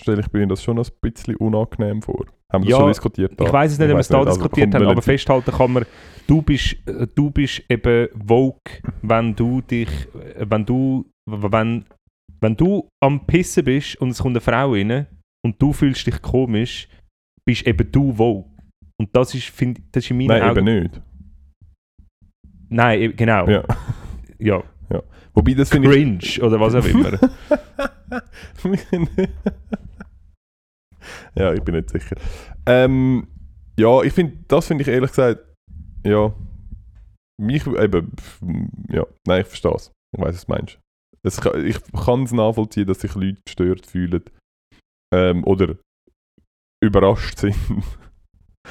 stelle ich mir das schon ein bisschen unangenehm vor. Haben wir Ja, das schon diskutiert? da? ich weiß es nicht, ob wir es da also diskutiert kommt haben, aber festhalten kann man, du bist, äh, du bist eben woke, wenn du dich, wenn du, wenn, wenn du am Pissen bist und es kommt eine Frau rein und du fühlst dich komisch, bist eben du woke. Und das ist, find, das ist in meinen Nein, Augen... eben nicht. Nein, genau. Ja. ja. Wobei, das finde ich... Cringe oder was auch immer. (laughs) ja, ich bin nicht sicher. Ähm, ja, ich finde, das finde ich ehrlich gesagt, ja, mich eben, ja, nein, ich verstehe es. Ich weiß, was du meinst. Es, ich kann es nachvollziehen, dass sich Leute gestört fühlen ähm, oder überrascht (laughs) sind,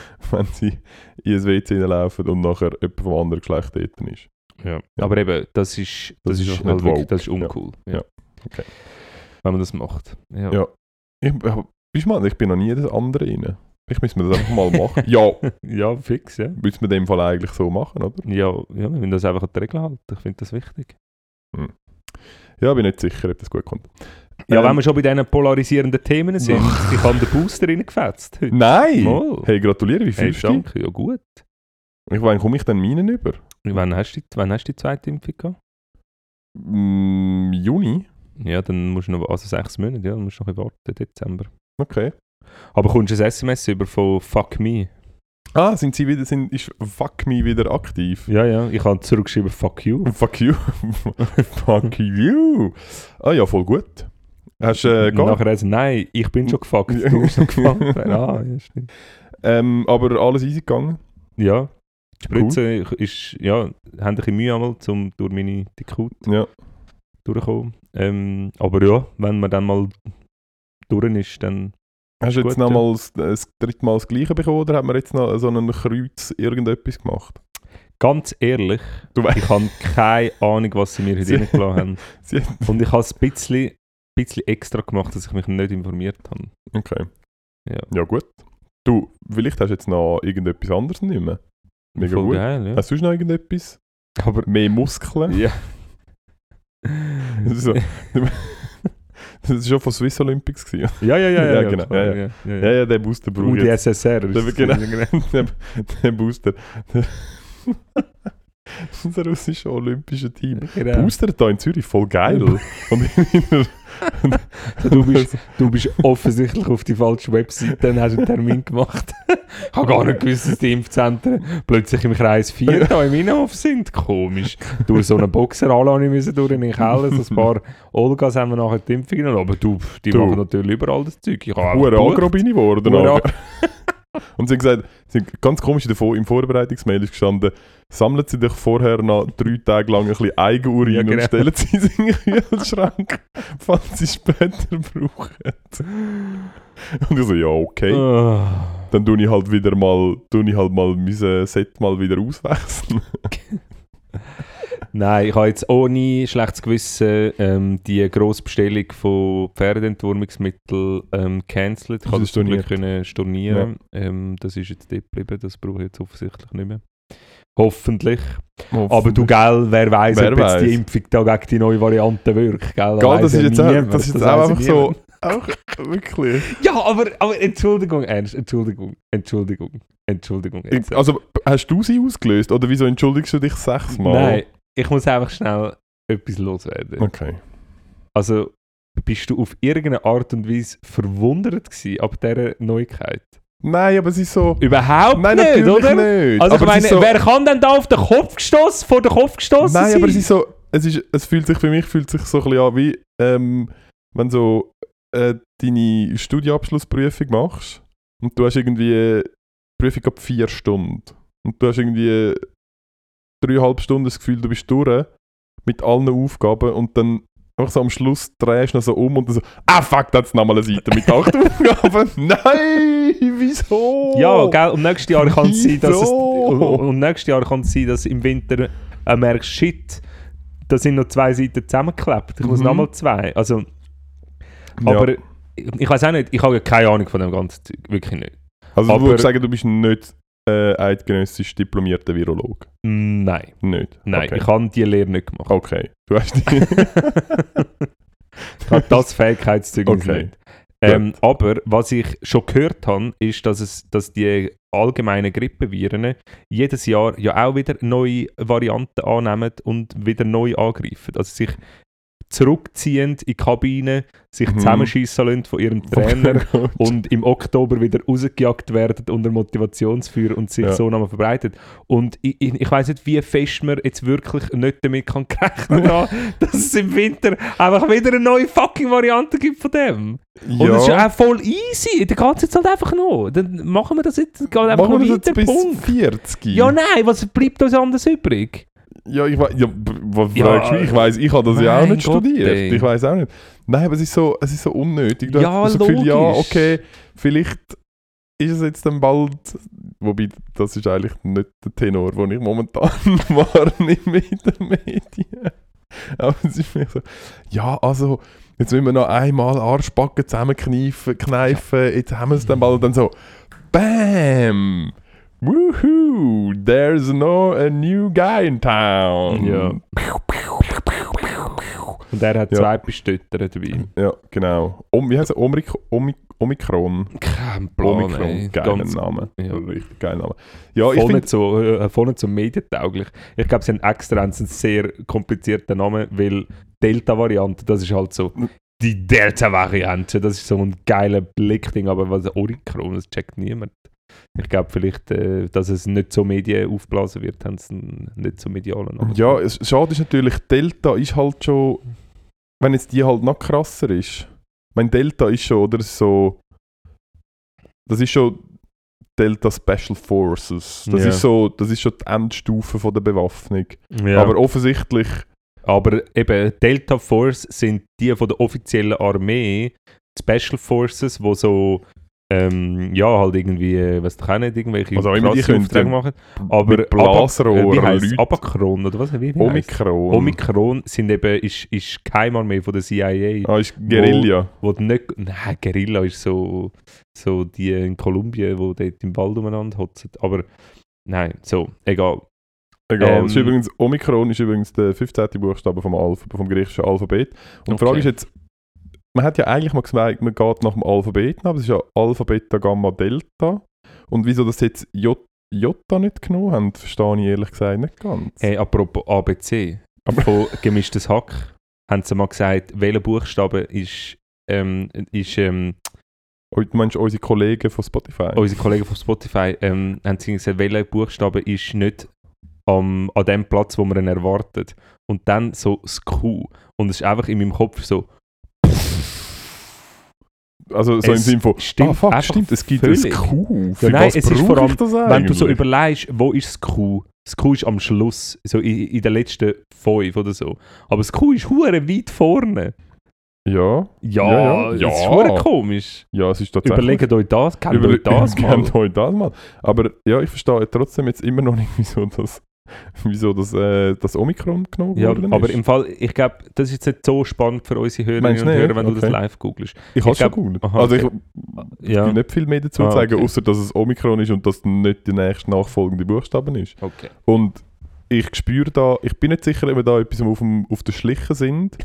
(laughs) wenn sie in ein WC laufen und nachher jemand vom anderen Geschlecht dort ist. Ja. Aber eben, das ist, das Das ist ist, auch halt nicht wirklich, das ist uncool. Ja. Ja. Okay. Wenn man das macht. Ja. Ja. Ich, ich, weißt du mal, ich bin noch nie das andere rein. Ich müssen wir das einfach mal machen. ja, (laughs) ja, fix, ja. müssen wir in dem Fall eigentlich so machen, oder? Ja, ja wir müssen das einfach an die Regel halten. Ich finde das wichtig. Ja, bin nicht sicher, ob das gut kommt. Ja, Ähm, wenn wir schon bei diesen polarisierenden Themen sind, (laughs) ich habe den Booster reingefetzt heute. Nein! Mal. Hey, gratuliere, wie Hey, du dich? danke, ja gut. Ich meine, komme ich dann meinen über? Wann hast du, die- wann hast du die zweite Impfung gehabt? Mm, Juni? Ja, dann musst du noch, also sechs Monate, ja, dann musst du noch ein bisschen warten, Dezember. Okay. Aber kommst du ein SMS über von Fuck Me? Ah, sind sie wieder, sind, ist Fuck Me wieder aktiv? Ja, ja, ich habe zurückgeschrieben Fuck You. Fuck you. (laughs) Fuck you. Ah ja, voll gut. Hast du äh, gar nachher also, nein, ich bin schon gefuckt, (laughs) du bist noch gefuckt. ah, ja, stimmt. ähm, Aber alles easy gegangen? Ja, die Spritze ist, ja, haben ein bisschen Mühe einmal, um durch meine dicke Haut Ja. durchzukommen. Ähm, aber ja, wenn man dann mal durch ist, dann Hast du jetzt Gut, noch ja. mal das, das dritte Mal das Gleiche bekommen oder hat man jetzt noch so einen Kreuz irgendetwas gemacht? ganz ehrlich, ich habe keine Ahnung, was sie mir heute (laughs) Sie- reingelassen haben. (laughs) Und ich habe ein bisschen, bisschen extra gemacht, dass ich mich nicht informiert habe. Okay. Ja. Ja, gut. Du, vielleicht hast du jetzt noch irgendetwas anderes nicht mehr. Mega Voll gut. geil, ja. Hast du noch irgendetwas? Aber Mehr Muskeln? ja. (laughs) So. Das war schon von Swiss Olympics. Gewesen. ja, ja, ja, ja, Ja, ja, genau, klar, ja, ja, ja, Ja, ja, der Booster brauche ich jetzt. UdSSR. Der, ist- (laughs) genau, der, der Booster. (laughs) Unser russisches olympisches Team. Genau. Booster da in Zürich, voll geil. Und in meiner, du, bist, du bist offensichtlich auf die falsche Webseite, dann hast du einen Termin gemacht. ich habe gar nicht gewusst, dass die Impfzentren plötzlich im Kreis 4 da im Innenhof sind. Komisch. Durch so einen Boxer müssen durch in den Keller, so ein paar Olgas haben wir nachher die Impfung genommen. Aber du, die Du. machen natürlich überall das Zeug. Ich habe Hure aggro bin ich geworden. Und sie haben gesagt, sie haben ganz komisch Vor- im Vorbereitungsmail ist gestanden, sammeln Sie dich vorher noch drei Tage lang ein bisschen Eigenurin Ja, genau. und stellen Sie es in den Kühlschrank, (laughs) falls Sie es später brauchen. Und ich so, ja, okay. Ah. Dann tue ich halt wieder mal, tue ich halt mal mein Set mal wieder auswechseln. (laughs) Nein, ich habe jetzt ohne schlechtes Gewissen ähm, die grosse Bestellung von Pferdeentwurmungsmitteln ähm, gecancelt. Ich du das zum Glück können stornieren. Ähm, das ist jetzt dort geblieben, das brauche ich jetzt offensichtlich nicht mehr. Hoffentlich. Aber du, gell, wer weiß, Wer ob jetzt weiss. die Impfung da gegen die neue Variante wirkt. Gell, Gell, das ist ja jetzt auch, das ist jetzt auch ja einfach so, auch wirklich. Ja, aber, aber Entschuldigung, Ernst, Entschuldigung, Entschuldigung, Entschuldigung. Jetzt. Also, hast du sie ausgelöst oder wieso entschuldigst du dich sechsmal? Nein, ich muss einfach schnell etwas loswerden. Okay. Also, bist du auf irgendeine Art und Weise verwundert gewesen ab dieser Neuigkeit? Nein, aber es ist so... Überhaupt Nein, nicht, oder? nicht. Also aber ich meine, so, wer kann denn da auf den Kopf gestoßen, vor den Kopf gestoßen Nein, sein? aber es ist so... Es, ist, es fühlt sich für mich fühlt sich so ein bisschen an wie, ähm, wenn so äh, deine Studienabschlussprüfung machst und du hast irgendwie eine Prüfung ab vier Stunden und du hast irgendwie dreieinhalb Stunden das Gefühl, du bist durch mit allen Aufgaben und dann einfach so am Schluss drehst du noch so um und dann so, ah fuck, da hat's nochmal eine Seite mit acht Aufgaben. (laughs) Nein, wieso? Ja, gell, und nächstes Jahr kann es sein, dass es, und, nächstes Jahr kann es sein, dass im Winter äh, merkst, shit, da sind noch zwei Seiten zusammengeklebt. Ich muss Mhm. nochmal zwei. Also, Ja. aber ich, ich weiß auch nicht, ich habe ja keine Ahnung von dem ganzen Zeug, wirklich nicht. Also Aber- du würdest sagen, du bist nicht äh, eidgenössisch diplomierter Virolog? Nein, Nicht? nein, Okay. ich habe die Lehre nicht gemacht. Okay. Du hast die... (laughs) Ich habe das Fähigkeitszeugnis Okay. nicht. Ähm, aber was ich schon gehört habe, ist, dass, es, dass die allgemeinen Grippeviren jedes Jahr ja auch wieder neue Varianten annehmen und wieder neu angreifen. Also sich zurückziehend in die Kabine, sich Mhm. zusammenschießen lassen von ihrem Trainer und im Oktober wieder rausgejagt werden unter Motivationsfeuer und sich Ja. so nochmal verbreitet. Und ich, ich, ich weiß nicht, wie fest man jetzt wirklich nicht damit kann rechnen (laughs) kann, dass es im Winter einfach wieder eine neue fucking Variante gibt von dem. Und das ist ja auch voll easy. Dann geht es jetzt halt einfach noch. Dann machen wir das jetzt, geht einfach Machen noch wir das weiter, jetzt bis Punkt. 40? Ja, nein, was bleibt uns anders übrig? Ja, ich weiß, ja, was Ja, fragst du mich? Ich weiß, ich habe das ja auch nicht Gott, studiert. ey. Ich weiß auch nicht. Nein, aber es ist so, es ist so unnötig. Du Ja, hast das Gefühl, ja, okay, vielleicht ist es jetzt dann bald, wobei das ist eigentlich nicht der Tenor, den ich momentan (laughs) wahrnehme in den Medien. Aber es ist mir so, ja, also, jetzt müssen wir noch einmal Arschbacken zusammenkneifen, kneifen, jetzt haben wir es dann bald und dann so, BAM! Woohoo! There's no a new guy in town. Ja. Und er hat Ja. zwei Pistötter dabei. Ja, genau. Om, wie heißt er? Omik Omik Omikron. Kein Plan, Omikron. ey. Geiler Ganz- Name. ja. Richtig geiler Name. Ja, ich voll, finde. nicht so, äh, voll nicht so medientauglich. Ich glaube, sie haben extra einen sehr komplizierten Namen, weil Delta-Variante, das ist halt so die Delta-Variante, das ist so ein geiler Blickding, aber was Omikron, das checkt niemand. Ich glaube vielleicht, äh, dass es nicht so Medien aufblasen wird, haben sie nicht so medialen Namen. Ja, es, schade ist natürlich, Delta ist halt schon. Wenn jetzt die halt noch krasser ist. Mein Delta ist schon, oder? So. Das ist schon Delta Special Forces. Das Ja. ist so, das ist schon die Endstufe von der Bewaffnung. Ja. Aber offensichtlich. Aber eben, Delta Force sind die von der offiziellen Armee, Special Forces, wo so, ähm, ja, halt irgendwie, äh, doch auch nicht, irgendwelche Was immer die können, Aufträge machen. Aber Blasrohr, wie heisst Abakron oder was? Wie, wie? Omikron. Omikron sind eben, ist, ist Geheimarmee von der CIA. Ah, ist Guerilla. Wo die nicht, nein, Guerilla ist so, so die in Kolumbien, wo dort im Wald umeinander hotzen. Aber nein, so, egal. Egal. Ähm, ist übrigens, Omikron ist übrigens der 15. Buchstabe vom, Alph vom griechischen Alphabet. Und die Frage Okay. ist jetzt, man hat ja eigentlich mal gesagt, man geht nach dem Alphabet, aber es ist ja Alpha, Beta, Gamma, Delta. Und wieso das jetzt J Jota nicht genommen haben, verstehe ich ehrlich gesagt nicht ganz. Hey, apropos ABC, Aber- von gemischtes Hack. haben sie mal gesagt, welcher Buchstabe ist, ähm, ist ähm, Oh, Du meinst unsere Kollegen von Spotify? unsere Kollegen von Spotify, ähm, haben sie gesagt, welcher Buchstabe ist nicht am, an dem Platz, wo man ihn erwartet. Und dann so das Q. Und es ist einfach in meinem Kopf so, Also so im Es Sinne von, stimmt ah fuck, stimmt, es gibt völlig. ein Q. Für Ja, nein, was es ist vor allem, wenn du so überlegst, wo ist das Q? Das Q ist am Schluss, so in, in den letzten fünf oder so. Aber das Q ist hure weit vorne. Ja, Ja, Ja, ja. das ist Ja. hure komisch. ja, es ist tatsächlich... Überlegt euch das, kennt euch das (laughs) mal. Kennt euch das mal. Aber ja, ich verstehe trotzdem jetzt immer noch nicht, (laughs) wieso das, (laughs) wieso das, äh, das Omikron genommen Ja, worden aber ist. im Fall, ich glaube, das ist jetzt nicht so spannend für unsere Hörerinnen Meinst und du Hörer, nicht? wenn du das Okay. live googelst. ich habe ich schon glaub- gegoogelt. Also okay. ich, Ja, gibt nicht viel mehr dazu Ah, sagen, okay. außer dass es Omikron ist und dass nicht die nächste nachfolgende Buchstaben ist. okay. Und ich spüre da, ich bin nicht sicher, ob wir da etwas auf, dem, auf der Schliche sind,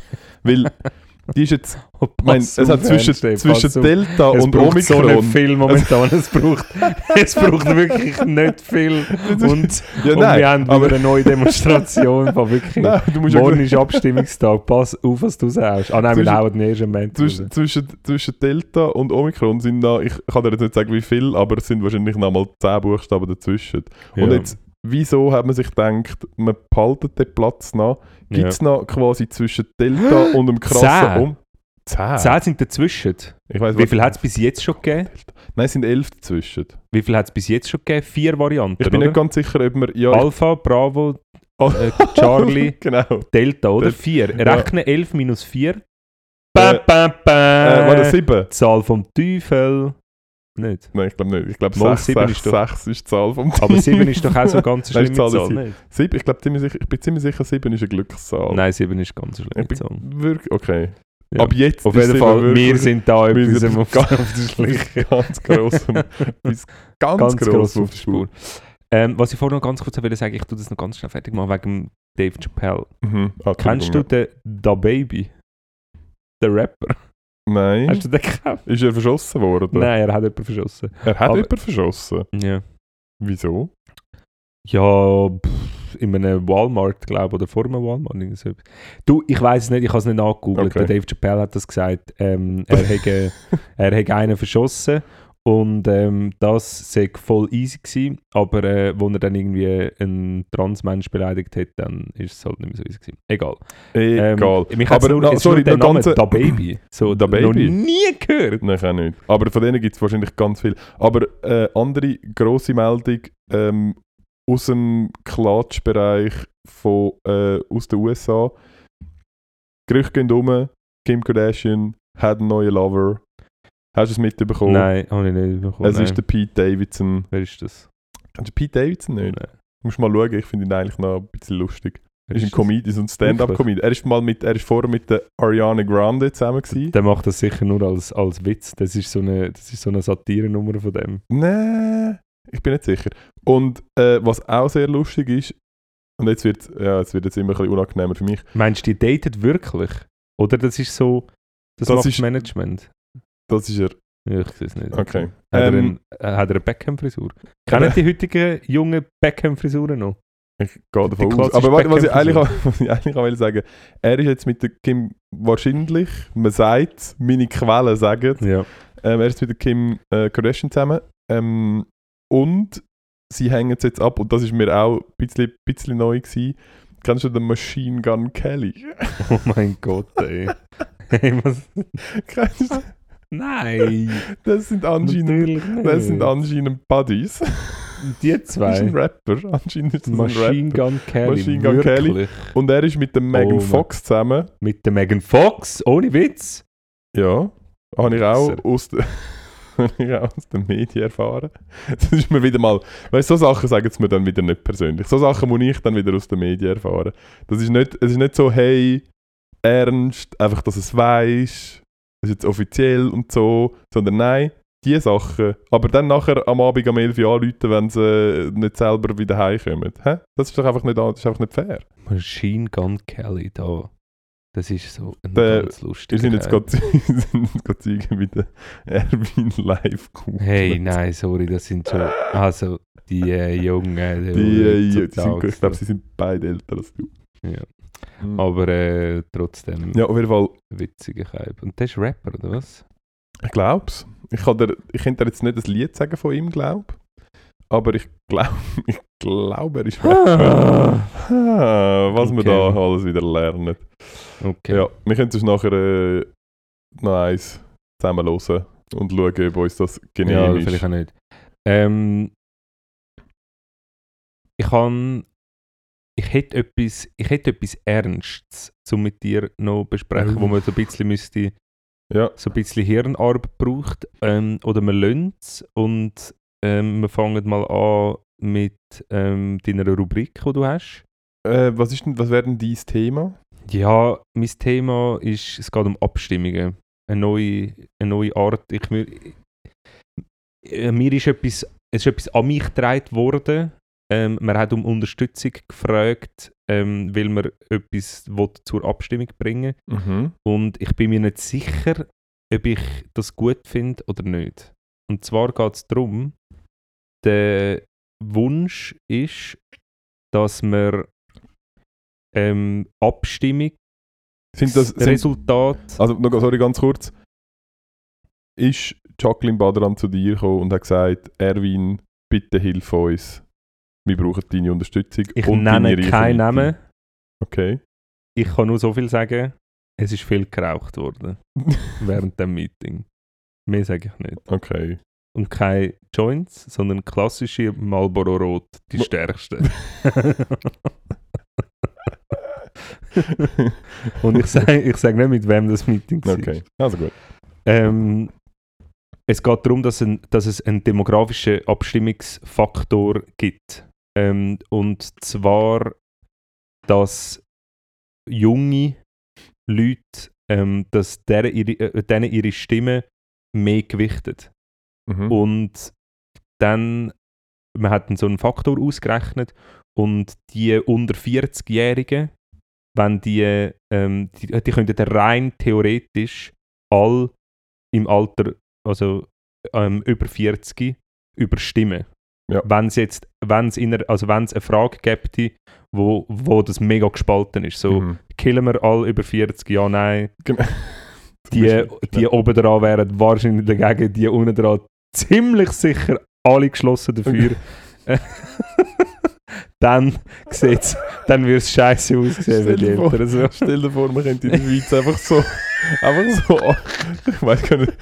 weil (laughs) die ist jetzt, ich meine, es hat zwischen, Ernst, ey, zwischen. Delta es und braucht so Omikron. nicht viel momentan. Es braucht, (laughs) es braucht wirklich nicht viel. Und, ja, und nein, wir haben aber wieder eine neue Demonstration von wirklich. (laughs) nein, du musst ja Morgen ist Abstimmungstag. Pass auf, was du sagst. Ah nein, wir Zwischen- hauen den ersten Moment raus. zwischen, zwischen, zwischen Delta und Omikron sind da, ich kann dir jetzt nicht sagen wie viel, aber es sind wahrscheinlich noch mal 10 Buchstaben dazwischen. Und Ja. jetzt, wieso hat man sich gedacht, man behaltet den Platz noch? Gibt es noch quasi zwischen Delta (gasps) und dem krassen Zehn? Um... 10? Zehn sind dazwischen. Ich weiss, Wie viel hat es bis jetzt schon gegeben? Nein, es sind 11 dazwischen. Wie viel hat es bis jetzt schon gegeben? Vier Varianten, Ich bin oder? nicht ganz sicher, ob wir... Ja, Alpha, Bravo, Al- äh, Charlie, (laughs) genau. Delta, oder? Das- Vier. ja. Rechne 11 minus 4. Äh, Bam, bam, Äh, bam. war das 7? Zahl vom Teufel. Nicht. Nein, ich glaube nicht. Ich glaube Mal 6, sieben 6, ist doch- 6 ist die Zahl vom Aber 7 ist doch auch so eine ganz (laughs) Nein, schlimme die Zahl Zahl, nicht? 7, ich, glaub, ziemlich ich bin ziemlich sicher, 7 ist eine Glückszahl. Nein, 7 ist ganz Ich bin Zahl. wirklich... Okay. Ja. Ab jetzt Auf jeden Fall, wir wirklich sind da wir etwas sind auf, ganz- auf der (laughs) Schliche. ganz grossem... bis ganz, Ganz gross gross auf der Spur. Ähm, was ich vorhin noch ganz kurz wollte sagen, ich tue das noch ganz schnell fertig machen wegen Dave Chappelle. Mhm. Ah, Kennst du den Da Baby? Den Rapper? Nein. Hast du den gekannt? Ist er verschossen worden? Nein, er hat jemanden verschossen. Er hat Aber- jemanden verschossen. Ja. Wieso? Ja, pff, in einem Walmart, glaube ich, oder vor einem Walmart. so. Du, ich weiß es nicht, ich habe es nicht nachgegoogelt. Okay. Der Dave Chappelle hat das gesagt. Ähm, er (laughs) hätte er hätte einen verschossen und ähm, das sei voll easy gewesen, aber äh, als er dann irgendwie einen Transmensch beleidigt hat, dann ist es halt nicht mehr so easy gewesen. Egal. Ähm, Egal. mich hat's Aber, nur, na, sorry, nur der noch Name ganz- Da Baby. So, Da Noch Baby? nie gehört. Nein, ich auch nicht. Aber von denen gibt es wahrscheinlich ganz viel. Aber äh, andere grosse Meldung ähm, aus dem Klatschbereich von, äh, aus den USA. Gerüchte gehen um, Kim Kardashian hat einen neuen Lover. Hast du es mitbekommen? Nein, habe ich nicht bekommen. Es ist der Pete Davidson. Wer ist das? Kennst du Pete Davidson nicht? Nein. Du musst mal schauen, ich finde ihn eigentlich noch ein bisschen lustig. Er ist ein das? Comedian, so ein Stand-up-Comedian. Er ist mal mit, er ist vorher mit der Ariana Grande zusammen gewesen. Der macht das sicher nur als, als Witz. Das ist so eine, das ist so eine Satire-Nummer von dem. Nee, ich bin nicht sicher. Und äh, was auch sehr lustig ist, und jetzt wird ja, es wird jetzt immer ein bisschen unangenehmer für mich. Meinst du, die datet wirklich? Oder das ist so, das, Das macht ist- Management? Das ist er. Ja, ich weiß es nicht. Okay. Hat, er Ähm, ein, äh, hat er eine Beckham-Frisur? Kennen die heutigen jungen Beckham-Frisuren noch? Ich gehe davon aus. Aber warte, was ich eigentlich, (laughs) was ich eigentlich auch will sagen er ist jetzt mit der Kim wahrscheinlich, man sagt, meine Quellen sagen, Ja. ähm, er ist mit der Kim äh, Kardashian zusammen. Ähm, und sie hängen es jetzt ab, und das ist mir auch ein bisschen, bisschen neu gewesen. Kennst du den Machine Gun Kelly? Oh mein Gott, ey. (laughs) hey, was? Kennst du? Nein! Das sind anscheinend, das sind anscheinend Buddies. die (laughs) Das ist ein zwei. Rapper. Anscheinend ist das ein Machine Rapper. Gun Kelly. Machine Gun Kelly. Und er ist mit dem Megan Oh Fox zusammen. Mit der Megan Fox, ohne Witz. Ja, habe ich auch aus, (laughs) habe ich auch aus den Medien erfahren. Das ist mir wieder mal, weißt du, so Sachen sagen sie mir dann wieder nicht persönlich. So Sachen muss ich dann wieder aus den Medien erfahren. Das ist nicht, es ist nicht so, hey, ernst, einfach, dass es weiß, das ist jetzt offiziell und so, sondern nein, die Sachen. Aber dann nachher am Abend um 11 Uhr anrufen, wenn sie nicht selber wieder heimkommen. Hä? Das ist doch einfach nicht, das ist einfach nicht fair. Machine Gun Kelly, da. Das ist so ein Der- ganz lustiger. sind jetzt Kerl. gerade wir sind jetzt gerade (laughs) Zeugen mit der Erwin live Hey, nein, sorry, das sind schon. Also, die äh, Jungen. Die, äh, ja, die sind, ich glaube, so. sie sind beide älter als du. Mhm. Aber äh, trotzdem Ja, auf jeden Fall, witziger Kaib. Und der ist Rapper, oder was? ich glaub's. Ich, kann dir, ich könnte dir jetzt nicht ein Lied sagen von ihm, glaub. Aber ich glaube, (laughs) ich glaube, er ist Rapper. Ah, was wir da Okay. alles wieder lernen. Okay. Ja, wir können sonst nachher äh, noch eins zusammen hören und schauen, ob uns das Ja, genehm ist. vielleicht auch nicht. Ähm, ich kann, ich hätte etwas, ich hätte etwas Ernstes, um mit dir noch besprechen, wo man so ein bisschen müsste, Ja, so ein bisschen Hirnarbeit braucht. Ähm, oder man lernt es und ähm, wir fangen mal an mit ähm, deiner Rubrik, die du hast. äh, was, ist denn, was wäre denn dein Thema? Ja, mein Thema ist, es geht um Abstimmungen. Eine neue, eine neue Art. Ich, mir, äh, mir ist etwas, es ist etwas an mich getragen worden. Ähm, man hat um Unterstützung gefragt, ähm, weil man etwas zur Abstimmung bringen Mhm. Und ich bin mir nicht sicher, ob ich das gut finde oder nicht. Und zwar geht es darum, der Wunsch ist, dass man ähm, Abstimmung Sind das, sind, Resultat. also, noch, sorry, ganz kurz. Ist Jacqueline Badran zu dir gekommen und hat gesagt, Erwin, bitte hilf uns. Wir brauchen deine Unterstützung. ich und nenne keinen. Namen. Okay. Ich kann nur so viel sagen. Es ist viel geraucht worden (laughs) während dem Meeting. Mehr sage ich nicht. Okay. Und keine Joints, sondern klassische Marlboro Rot, die Mo- stärkste. (laughs) Und ich sage ich sag nicht, mit wem das Meeting war. Okay. Also gut. Ähm, es geht darum, dass, ein, dass es einen demografischen Abstimmungsfaktor gibt. Ähm, und zwar, dass junge Leute, ähm, dass deren ihre, äh, denen ihre Stimme mehr gewichtet. Mhm. Und dann, man hat dann so einen Faktor ausgerechnet und die unter 40-Jährigen, wenn die, ähm, die, die könnten rein theoretisch all im Alter, also ähm, über 40, überstimmen. Ja. Wenn es jetzt, wenn es also wenn es eine Frage gäbe, wo, wo das mega gespalten ist, so Mhm. killen wir alle über 40, ja, nein, Genau. die, (laughs) die oben dran wären wahrscheinlich dagegen, die unten dran ziemlich sicher alle geschlossen dafür. (laughs) (laughs) dann sieht's, dann wird es scheiße aussehen, wenn die vor- Eltern so. Stell dir vor, man könnte in der Schweiz einfach so, einfach so, ich weiß gar nicht,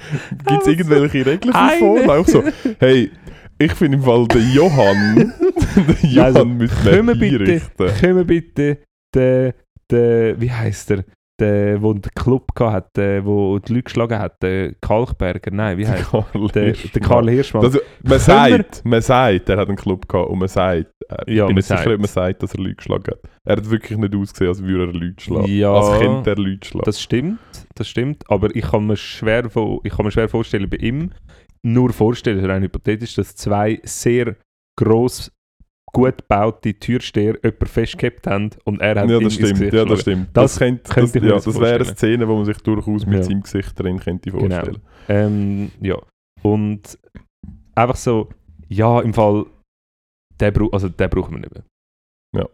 gibt es irgendwelche Regeln für. Vornamen? Auch so, hey, ich finde im Fall, der Johann, (laughs) der Johann Also, müsste können wir man bitte- einrichten. Können wir bitte den, den wie heisst der, der, wo den Club hatte, der, wo die Leute geschlagen hat, der Kalkberger, nein, wie heißt Karl der, der. Karl Hirschmann. Das, man sagt, man sagt, er hat einen Club gehabt und man sagt, äh, ich Ja, bin man sicher, man sagt, dass er Leute geschlagen hat. Er hat wirklich nicht ausgesehen, als würde er Leute schlagen. Ja. Als könnte er Leute schlagen. Das stimmt, das stimmt, aber ich kann mir schwer, ich kann mir schwer vorstellen, bei ihm, nur vorstellen, rein hypothetisch, dass zwei sehr gross, gut gebaute Türsteher jemanden festgehabt haben und er hat ja, das stimmt. Gesicht Ja, das stimmt. Das Das, könnte, könnte das, mir ja, das wäre eine. Szene, wo man sich durchaus mit Ja. seinem Gesicht drin könnte Genau. vorstellen. Ähm, ja, und einfach so, ja, im Fall, den, brau also, den brauchen wir nicht mehr. Ja.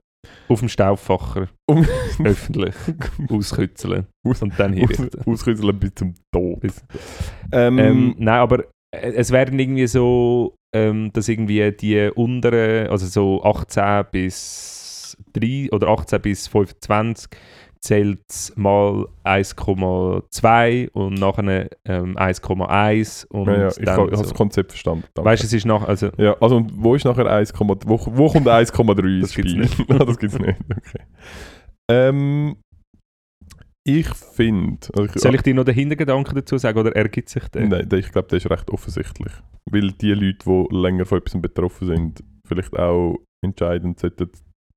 Auf dem Staubfacher, (laughs) Um- öffentlich, (laughs) auskützeln Aus- und dann Aus, hinrichten. ausküsseln bis zum Tod. Bis- Ähm, Ähm, nein, aber es wären irgendwie so, ähm, dass irgendwie die unteren, also so 18 bis 3 oder 18 bis 25 zählt mal 1,2 und nachher ähm, 1,1 und ja, ja, ich habe so. das Konzept verstanden. danke. Weißt du, es ist nach, also Ja, also wo ist nachher 1, wo, wo kommt 1,3 ins Das gibt's Spiel? nicht. (laughs) Das gibt's nicht. Okay. Ähm, ich finde, also soll ich dir noch den Hintergedanken dazu sagen oder ergibt sich der? Nein, ich glaube, der ist recht offensichtlich. Weil die Leute, die länger von etwas betroffen sind, vielleicht auch entscheidend sollten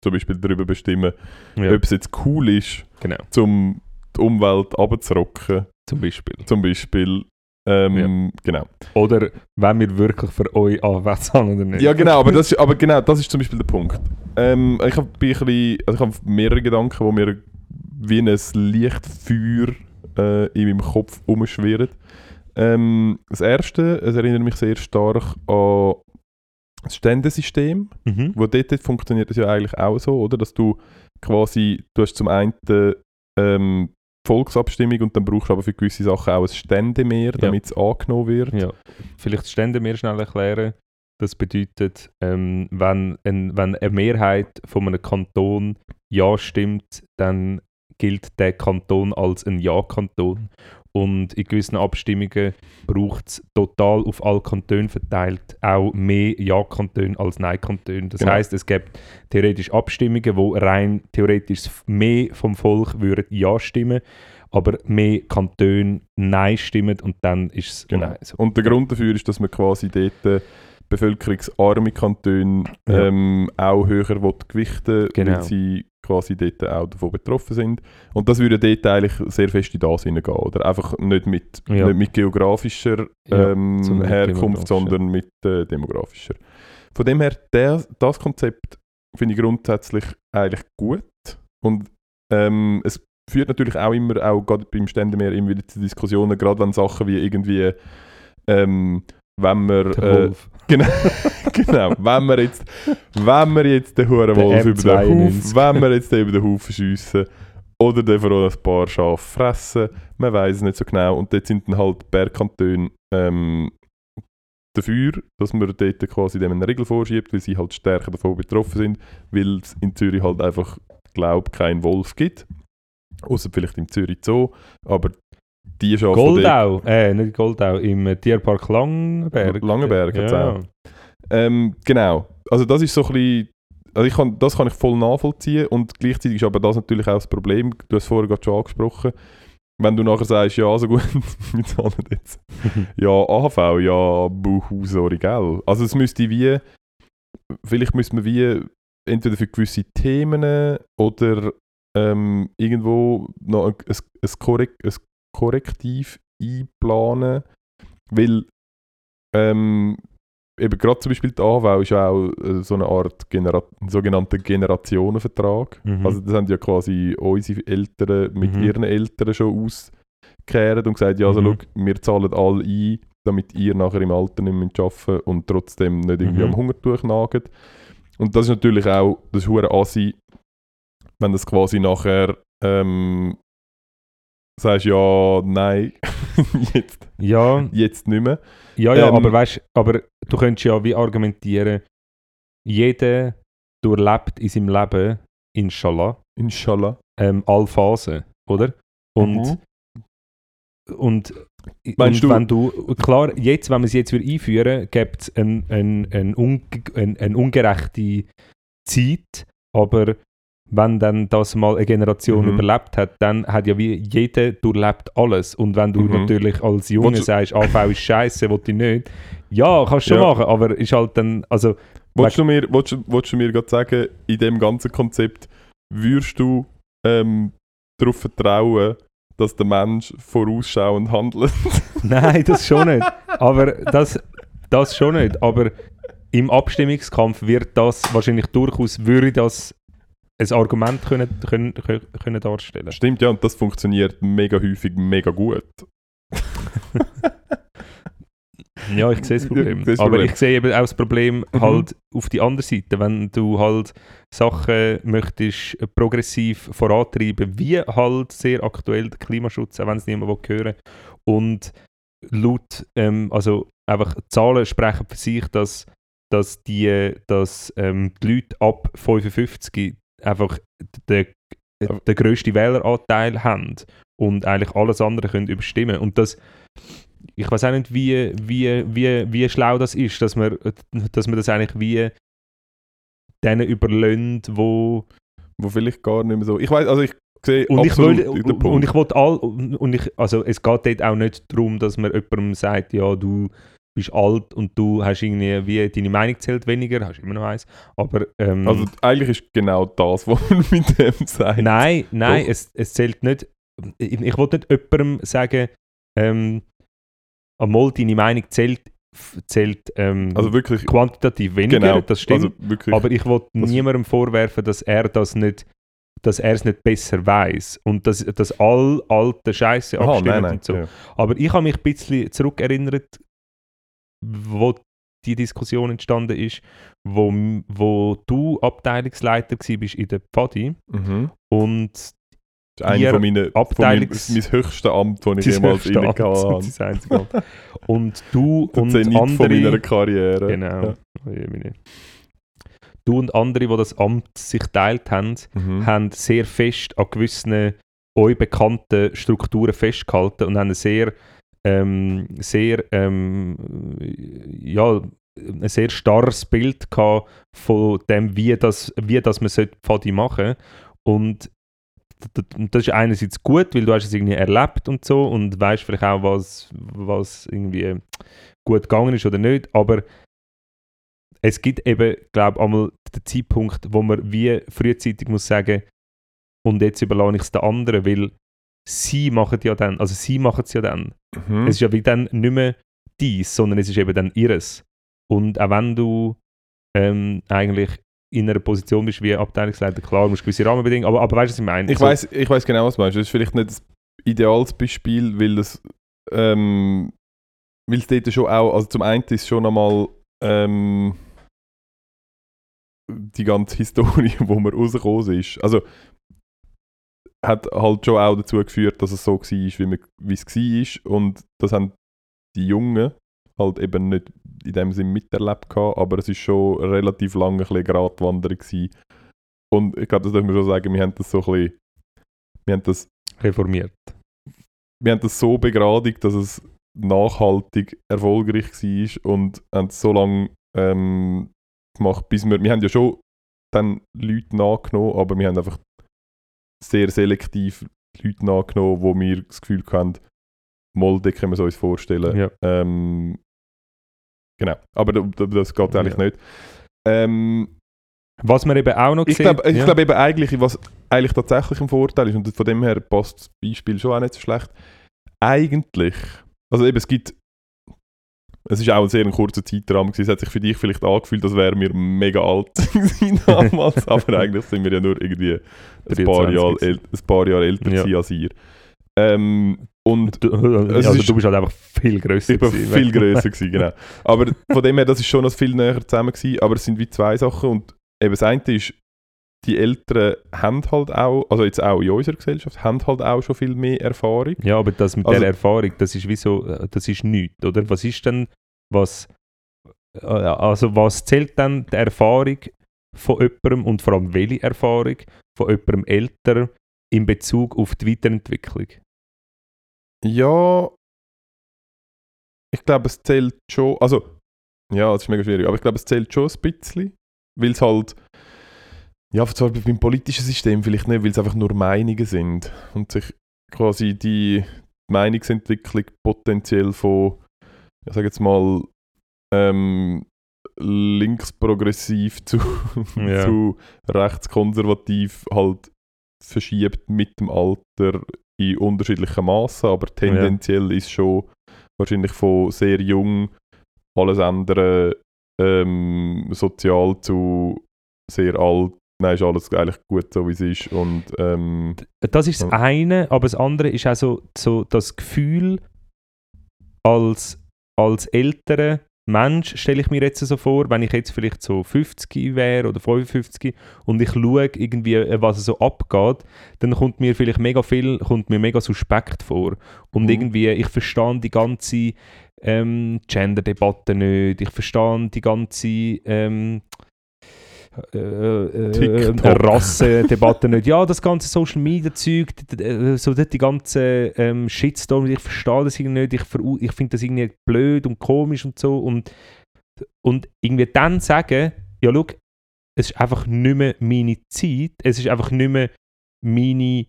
zum Beispiel darüber bestimmen, Ja, ob es jetzt cool ist, genau, um die Umwelt abzurocken, zum Beispiel. zum Beispiel. Ähm, Genau. Oder wenn wir wirklich für euch anwärts zahlen oder nicht. Ja, genau, aber, das ist, aber genau, das ist zum Beispiel der Punkt. Ähm, ich habe also ich habe mehrere Gedanken, die mir wie ein Lichtfeuer äh, in meinem Kopf umschwirren. Ähm, das erste, es erinnert mich sehr stark an das Ständesystem, Mhm. wo dort funktioniert das ja eigentlich auch so, oder? Dass du quasi, du hast zum einen ähm, Volksabstimmung und dann brauchst du aber für gewisse Sachen auch ein Ständemehr, damit es angenommen wird. Ja. Vielleicht Stände mir schnell erklären. Das bedeutet, ähm, wenn, ein, wenn eine Mehrheit von einem Kanton Ja stimmt, dann gilt der Kanton als ein Ja-Kanton. Und in gewissen Abstimmungen braucht es total auf alle Kantone verteilt auch mehr Ja-Kantone als Nein-Kantone. Das Genau. heißt, es gibt theoretisch Abstimmungen, wo rein theoretisch mehr vom Volk würden Ja stimmen, aber mehr Kantone Nein stimmen und dann ist es Genau. Nein. So. Und der Grund dafür ist, dass man quasi dort äh, bevölkerungsarme Kantone Ja. ähm, auch höher will gewichten Genau. weil sie quasi dort auch davon betroffen sind. Und das würde dort eigentlich sehr fest in das hineingehen, oder? Einfach nicht mit, Ja. nicht mit geografischer Ja, ähm, mit Herkunft, sondern mit äh, demografischer. Von dem her, der, das Konzept finde ich grundsätzlich eigentlich gut. Und ähm, es führt natürlich auch immer, auch gerade beim Ständemeer, immer wieder zu Diskussionen, gerade wenn Sachen wie irgendwie, ähm, wenn wir, äh, (laughs) genau, (laughs) genau, wenn wir jetzt, wenn wir jetzt den Hurenwolf über den M92. Haufen, wenn wir jetzt den über den Haufen schiessen oder den vor allem ein paar Schafe fressen, man weiß es nicht so genau. Und dort sind dann halt Bergkantone ähm, dafür, dass man dort quasi dem eine Regel vorschiebt, weil sie halt stärker davon betroffen sind, weil es in Zürich halt einfach, glaube keinen Wolf gibt. Außer vielleicht im Zürich Zoo, aber die die dort- Goldau, äh, nicht Goldau, im Tierpark Langenberg. Langenberg ja. auch. Ähm, genau. Also das ist so ein bisschen, also ich kann, das kann ich voll nachvollziehen und gleichzeitig ist aber das natürlich auch das Problem, du hast es vorher gerade schon angesprochen, wenn du nachher sagst, ja, also gut, (laughs) wir zahlen jetzt (laughs) ja AHV, ja, buhu, sorry, gell. Also es müsste wie, vielleicht müsste man wie entweder für gewisse Themen oder ähm, irgendwo noch ein, ein, ein, Korrek ein Korrektiv einplanen, weil ähm, eben gerade zum Beispiel die AHV ist ja auch äh, so eine Art Genera sogenannter Generationenvertrag. Mhm. Also das haben ja quasi unsere Eltern mit Mhm. ihren Eltern schon ausgekehrt und gesagt, ja also Mhm. schau, wir zahlen alle ein, damit ihr nachher im Alter nicht mehr arbeiten müsst und trotzdem nicht irgendwie Mhm. am Hungertuch nagt. Und das ist natürlich auch, das ist hure assi, wenn das quasi nachher ähm, sagst, ja, nein, (laughs) jetzt, ja, jetzt nicht mehr. ja, ja Ähm, aber weißt aber du könntest ja wie argumentieren, jeder durchlebt in seinem Leben, inshallah, Inshallah. ähm, alle Phasen, oder? Und, Mhm. und, Meinst und du- wenn du, klar, jetzt, wenn wir es jetzt wieder einführen, gibt es eine ein, ein ein, ein ungerechte Zeit, aber wenn dann das mal eine Generation Mhm. überlebt hat, dann hat ja wie jeder durchlebt alles. Und wenn du Mhm. natürlich als Junge Willst du- sagst, AV ist scheiße, will ich nicht, ja, kannst du schon Ja. machen, aber ist halt dann, also, Wolltest du mir, du mir gerade sagen, in dem ganzen Konzept würdest du ähm, darauf vertrauen, dass der Mensch vorausschauend handelt? (laughs) Nein, das schon nicht. Aber das, das schon nicht. Aber im Abstimmungskampf wird das wahrscheinlich durchaus, würde das ein Argument können, können, können, darstellen. Stimmt, ja, und das funktioniert mega häufig mega gut. (laughs) Ja, ich sehe das Problem. Das Aber Problem. ich sehe eben auch das Problem Mhm. halt auf die andere Seite. Wenn du halt Sachen möchtest progressiv vorantreiben, wie halt sehr aktuell der Klimaschutz, auch wenn es niemand will hören und laut, ähm, also einfach Zahlen sprechen für sich, dass, dass, die, dass ähm, die Leute ab 55 einfach den, den grössten Wähleranteil haben und eigentlich alles andere können überstimmen. Und das, ich weiß auch nicht, wie, wie, wie, wie schlau das ist, dass man, dass man das eigentlich wie denen überlöhnt, wo Wo vielleicht gar nicht mehr so. Ich weiß, also ich sehe und ich absolut will, den und, Punkt. und ich will all und ich also es geht dort auch nicht darum, dass man jemandem sagt, ja du bist alt und du hast irgendwie wie deine Meinung zählt weniger, hast immer noch eins, aber ähm, also eigentlich ist genau das, (laughs) was man mit dem sagt. Nein, nein, Doch. es, es zählt nicht. Ich, ich will nicht jemandem sagen, ähm, einmal deine Meinung zählt, zählt ähm, Also wirklich, quantitativ weniger, genau. das stimmt. Also wirklich, aber ich will das- niemandem vorwerfen, dass er das nicht dass er es nicht besser weiß und dass, dass all alte Scheiße nein, nein. und so. ja. Aber ich habe mich ein bisschen zurückerinnert, wo die Diskussion entstanden ist, wo, wo du Abteilungsleiter bist in der Pfadi Mhm. und Das ist eine von meinen, von meinem, Abteilungs- mein höchstes Amt, das ich (laughs) jemals inne hatte. und du (laughs) und Zenit von meiner andere Karriere. genau Ja. Oh du und andere, die das Amt sich teilt haben, Mhm. haben sehr fest an gewissen euch bekannten Strukturen festgehalten und haben sehr, ähm, sehr, ähm, ja, ein sehr starres Bild gehabt von dem, wie das, wie das man sollte Pfadi machen. Und d- d- das ist einerseits gut, weil du hast es irgendwie erlebt und so und weißt vielleicht auch, was, was irgendwie gut gegangen ist oder nicht, aber es gibt eben, glaube ich, einmal den Zeitpunkt, wo man wie frühzeitig muss sagen, und jetzt überlasse ich es den anderen, weil sie machen ja dann, also sie machen es ja dann. Mhm. Es ist ja wie dann nicht mehr dies, sondern es ist eben dann ihres. Und auch wenn du ähm, eigentlich in einer Position bist wie Abteilungsleiter, klar, musst du gewisse Rahmenbedingungen, aber, aber weißt du, was ich meine? Ich So- weiß, ich weiß genau, was du meinst. Das ist vielleicht nicht das ideales Beispiel, weil es, ähm, weil es dort schon auch, also zum einen ist schon einmal ähm, die ganze (laughs) Historie, wo man rausgekommen ist. Also hat halt schon auch dazu geführt, dass es so war, wie, man, wie es war. Und das haben die Jungen halt eben nicht in dem Sinn miterlebt gehabt, aber es ist schon relativ lange ein bisschen Gratwanderung gewesen. Und ich glaube, das dürfen wir schon sagen, wir haben das so ein bisschen, wir haben das, reformiert. wir haben das so begradigt, dass es nachhaltig erfolgreich war und haben es so lange ähm, gemacht, bis wir, wir haben ja schon dann Leute nachgenommen, aber wir haben einfach sehr selektiv Leute nachgenommen, wo wir das Gefühl haben, Molde können wir uns vorstellen. Ja. Ähm, genau, aber d- d- das geht eigentlich Ja. nicht. Ähm, Was wir eben auch noch ich gesehen glaube ich ja. glaub eben eigentlich, was eigentlich tatsächlich ein Vorteil ist, und von dem her passt das Beispiel schon auch nicht so schlecht. Eigentlich, also eben, es gibt, es ist auch ein sehr kurzer Zeitrahmen gewesen, es hat sich für dich vielleicht angefühlt, als wären wir mega alt (laughs) damals, (laughs) aber eigentlich sind wir ja nur irgendwie ein paar 23 Jahre, äl ein paar Jahre älter Ja. als ihr. Ähm, und Du, (laughs) also ist- du bist halt einfach viel grösser. ich war gewesen, viel grösser gewesen, genau. Aber von dem her, das ist schon noch viel näher zusammen gewesen, aber es sind wie zwei Sachen und eben das eine ist, die Eltern haben halt auch, also jetzt auch in unserer Gesellschaft, haben halt auch schon viel mehr Erfahrung. Ja, aber das mit Also- der Erfahrung, das ist wie so, äh, das ist nichts, oder? Was ist denn, was, äh, also was zählt dann die Erfahrung von jemandem und vor allem welche Erfahrung von jemandem älter in Bezug auf die Weiterentwicklung? Ja, ich glaube, es zählt schon, also, ja, es ist mega schwierig, aber ich glaube, es zählt schon ein bisschen, weil es halt, ja, zwar beim politischen System vielleicht nicht, weil es einfach nur Meinungen sind und sich quasi die Meinungsentwicklung potenziell von, ich sage jetzt mal, ähm, linksprogressiv (laughs) zu, Ja. zu rechtskonservativ halt verschiebt mit dem Alter in unterschiedlichen Maßen, aber tendenziell ist schon wahrscheinlich von sehr jung alles andere ähm, sozial zu sehr alt. Nein, ist alles eigentlich gut so wie es ist und ähm, Das ist das eine, aber das andere ist auch so, so das Gefühl, als, als älterer Mensch stelle ich mir jetzt so vor, wenn ich jetzt vielleicht so 50 wäre oder 55 und ich schaue irgendwie, äh, was so abgeht, dann kommt mir vielleicht mega viel, kommt mir mega suspekt vor. Und Mhm. irgendwie, ich verstehe die ganze ähm, Gender-Debatte nicht, ich verstehe die ganze ähm, äh, äh, äh, Rassendebatte nicht. Ja, das ganze Social Media Zeug, äh, so die ganze ähm, Shitstorm, ich verstehe das irgendwie nicht, ich, ich finde das irgendwie blöd und komisch und so und, und irgendwie dann sagen, ja schau, es ist einfach nicht mehr meine Zeit, es ist einfach nicht mehr meine,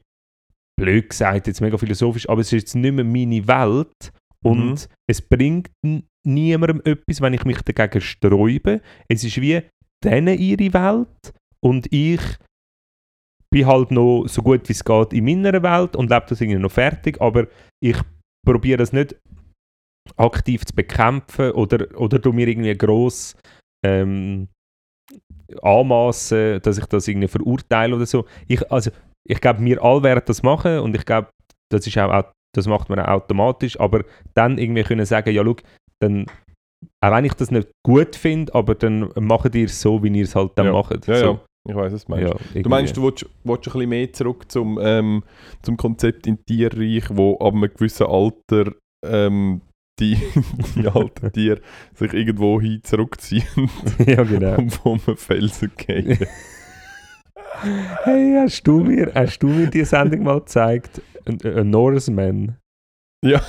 blöd gesagt, jetzt mega philosophisch, aber es ist jetzt nicht mehr meine Welt und Mhm. es bringt niemandem etwas, wenn ich mich dagegen sträube. Es ist wie denen ihre Welt. Und ich bin halt noch so gut wie es geht in meiner Welt und lebe das irgendwie noch fertig, aber ich probiere das nicht aktiv zu bekämpfen oder, oder du mir irgendwie gross ähm, anmassen, dass ich das irgendwie verurteile oder so. Ich, also, ich glaube, wir alle werden das machen und ich glaube, das ist auch, au- das macht man auch automatisch, aber dann irgendwie können sagen, ja, schau, dann auch wenn ich das nicht gut finde, aber dann macht ihr es so, wie ihr es halt dann Ja. macht. Ja, so. ja. Ich weiß, was du meinst. Ja, Du meinst, du willst, willst ein bisschen mehr zurück zum, ähm, zum Konzept in Tierreich, wo ab einem gewissen Alter ähm, die, (laughs) die alten Tiere sich irgendwo hin zurückziehen (laughs) ja, genau. und vom Felsen gehen. (laughs) Hey, hast du mir, hast du mir die Sendung mal gezeigt? Ein, ein Norseman. Ja.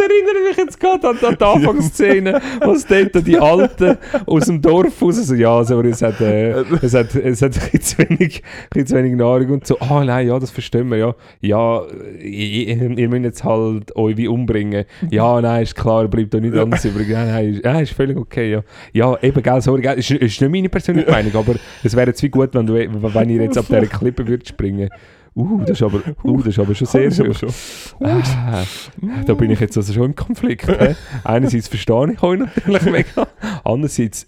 Das erinnert mich jetzt gerade an, an die Anfangsszene, wo es dort die Alten aus dem Dorf raus so, ja, also, es hat, äh, es hat, es hat ein bisschen zu wenig, ein bisschen zu wenig Nahrung und so, ah nein, ja, das verstehen wir, ja. Ja, ihr, ihr müsst jetzt halt euch wie umbringen. Ja, nein, ist klar, bleibt doch nicht Ja. anders übrig. Nein, nein, ist, ja, ist völlig okay, ja. Ja, eben, gell, sorry, gell, ist, ist nicht meine persönliche Meinung, aber es wäre jetzt wie gut, wenn, du, wenn ihr jetzt ab dieser Klippe würdet springen. Uh, das ist aber, uh, das ist aber schon sehr, (laughs) schon. Ah, da bin ich jetzt also schon im Konflikt. hä? Einerseits verstehe ich euch natürlich mega, andererseits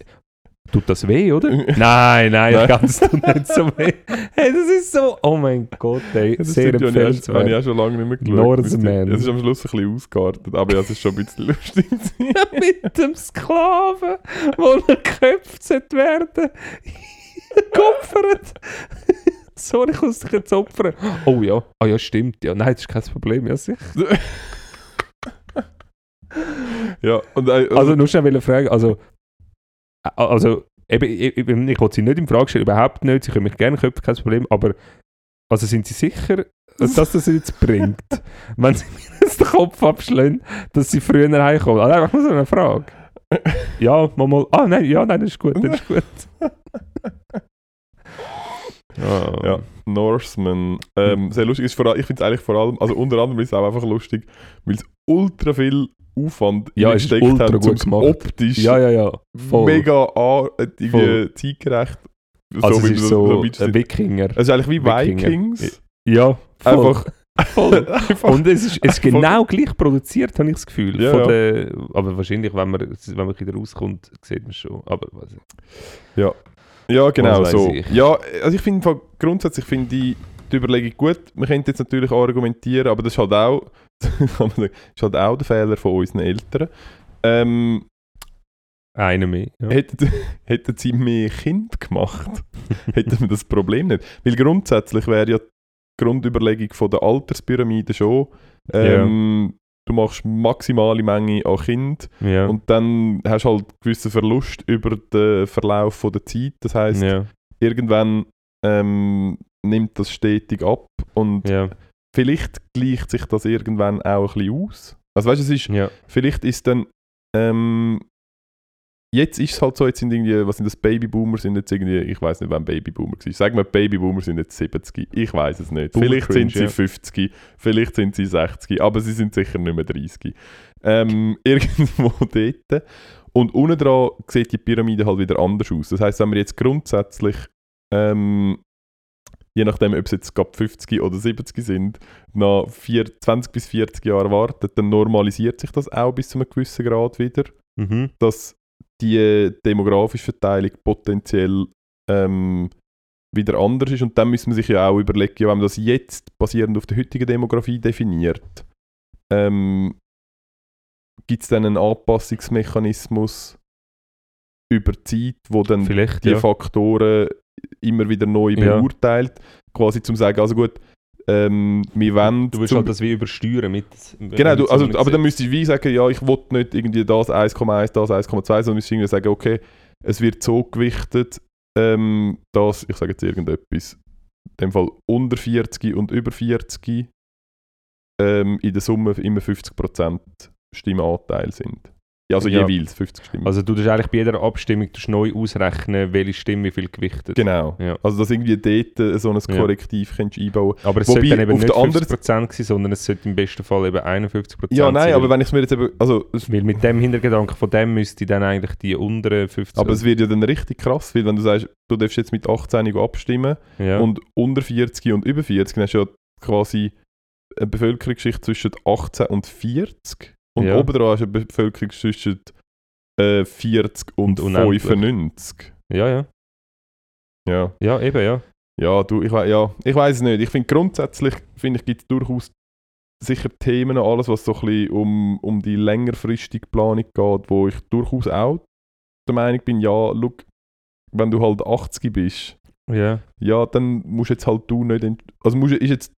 tut das weh, oder? (laughs) Nein, nein, das tut nicht so weh. Hey, das ist so, oh mein Gott, ey, Das sehr stimmt, ja, habe ich, auch- empfehlenswert. schon lange nicht mehr geschaut. Norseman. Es ist am Schluss ein bisschen ausgeartet, aber es ist schon ein bisschen lustig. (laughs) Mit dem Sklaven, wo er geköpft sollte werden. Geopfert. Sorry, ich muss dich jetzt opfern. Oh ja, ah ja, stimmt. Ja, nein, das ist kein Problem, ja sicher. (laughs) ja, und, äh, Also nur schnell wollte fragen, also, äh, also eben, ich, ich, ich wollte sie nicht in Frage stellen, überhaupt nicht, sie können mich gerne köpfen, kein Problem, aber also sind sie sicher, dass das jetzt bringt, (laughs) wenn sie mir jetzt den Kopf abschlagen, dass sie früher heimkommen? Also einfach nur so eine Frage. (laughs) Ja, mal, mal, ah nein, ja, nein, das ist gut, das ist gut. Ah. Ja, Norseman. Ähm, sehr lustig. Ist vor, allem- ich finde es eigentlich vor allem, also unter anderem ist es auch einfach lustig, weil es ultra viel Aufwand Ja, ist ultra gut um optisch ja, ja, ja, voll. mega an, äh, irgendwie zeitgerecht. also wie es ist so es ein Wikinger. Es ist eigentlich wie Wikinger. Vikings. Ja, voll. Einfach, (laughs) einfach Und es ist, es genau gleich produziert, habe ich das Gefühl. Ja, ja. Der, aber wahrscheinlich, wenn man, wenn man wieder rauskommt, sieht man es schon. Aber weiß ich. Ja, genau so. ich. Ja, also ich finde grundsätzlich finde ich die Überlegung gut. Man könnte jetzt natürlich argumentieren, aber das ist halt auch, (laughs) kann man sagen, ist halt auch der Fehler von unseren Eltern. Ähm, Einer mehr. Ja. hätten, (laughs) hätten sie mehr Kind gemacht, (laughs) hätten wir das Problem nicht. Weil grundsätzlich wäre ja die Grundüberlegung von der Alterspyramide schon, ähm, du machst maximale Menge an Kind ja. und dann hast du halt einen gewissen Verlust über den Verlauf von der Zeit. Das heißt, ja. irgendwann ähm, nimmt das stetig ab und Ja. vielleicht gleicht sich das irgendwann auch ein bisschen aus. Also weißt du, es ist, vielleicht ist dann, ähm, jetzt ist es halt so, jetzt sind irgendwie, was sind das, Babyboomer sind jetzt irgendwie, ich weiß nicht, wann Babyboomer war. Sagen wir, Babyboomer sind jetzt 70, ich weiß es nicht. Boomer vielleicht sind cringe, sie ja. 50, vielleicht sind sie 60, aber sie sind sicher nicht mehr 30. Ähm, (laughs) irgendwo dort. Und unten dran sieht die Pyramide halt wieder anders aus. Das heißt, wenn wir jetzt grundsätzlich, ähm, je nachdem, ob es jetzt gerade 50 oder 70 sind, nach vier, 20 bis 40 Jahren warten, dann normalisiert sich das auch bis zu einem gewissen Grad wieder, Mhm. dass die demografische Verteilung potenziell ähm, wieder anders ist. Und dann müssen wir sich ja auch überlegen, ja, wenn man das jetzt basierend auf der heutigen Demografie definiert, ähm, gibt es dann einen Anpassungsmechanismus über die Zeit, wo dann Vielleicht, die ja. Faktoren immer wieder neu Ja. beurteilt. Quasi zum sagen, also gut, ähm, wir wollen... Du willst halt das wie übersteuern mit... Genau, du, also, aber dann müsste ich wie sagen, ja, ich will nicht irgendwie das 1,1, das 1,2, sondern müsste irgendwie sagen, okay, es wird so gewichtet, ähm, dass, ich sage jetzt irgendetwas, in dem Fall unter 40 und über 40 ähm, in der Summe immer 50% Stimmenanteil sind. Ja, also Ja. jeweils 50 Stimmen. Also du tust eigentlich bei jeder Abstimmung tust neu ausrechnen, welche Stimme wie viel gewichtet. genau. Ja. Also dass irgendwie dort äh, so ein Ja. Korrektiv kannst einbauen Aber es Wobei, sollte dann eben nicht der anderen- 50% sein, sondern es sollte im besten Fall eben 51% Ja, nein, sein. aber wenn ich es mir jetzt eben, also weil mit dem Hintergedanken von dem müsste dann eigentlich die unteren 50... Aber es wird ja dann richtig krass, weil wenn du sagst, du darfst jetzt mit 18 abstimmen ja. und unter 40 und über 40, dann hast du ja quasi eine Bevölkerungsschicht zwischen 18 und 40 und Ja. oben dran hast du eine Bevölkerungsschicht zwischen äh, 40 und, Und unendlich. 95. ja, ja. Ja. Ja, eben, ja. Ja, du, ich, ja, ich weiß es nicht. Ich finde grundsätzlich finde ich, gibt es durchaus sicher Themen, alles was so ein bisschen um, um die längerfristige Planung geht, wo ich durchaus auch der Meinung bin, ja, look, wenn du halt 80 bist, Ja. ja, dann musst jetzt halt du nicht, also musst, ist jetzt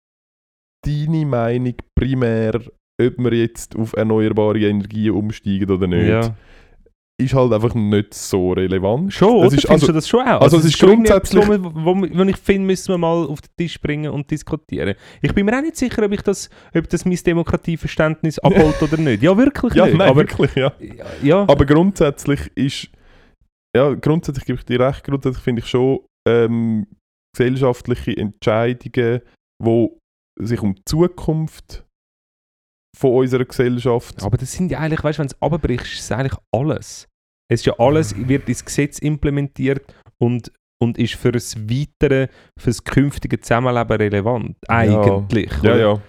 deine Meinung primär, ob wir jetzt auf erneuerbare Energien umsteigen oder nicht, ja. ist halt einfach nicht so relevant. Schon, oder? ist- also- du das schon auch? also es ist irgendwie etwas, grundsätzlich- Wo, wir- ich finde, müssen wir mal auf den Tisch bringen und diskutieren. Ich bin mir auch nicht sicher, ob, ich das, ob das mein Demokratieverständnis abholt oder nicht. Ja, wirklich (laughs) Ja, nicht. nein, aber, wirklich, ja. ja, Aber grundsätzlich ist, ja, grundsätzlich gebe ich dir recht, grundsätzlich finde ich schon ähm, gesellschaftliche Entscheidungen, wo sich um die Zukunft von unserer Gesellschaft aber das sind ja eigentlich, weißt du, wenn du es abbrichst, ist es eigentlich alles. Es ist ja alles, wird ins Gesetz implementiert und, und ist für das weitere, für das künftige Zusammenleben relevant. Eigentlich. Ja, oder? ja.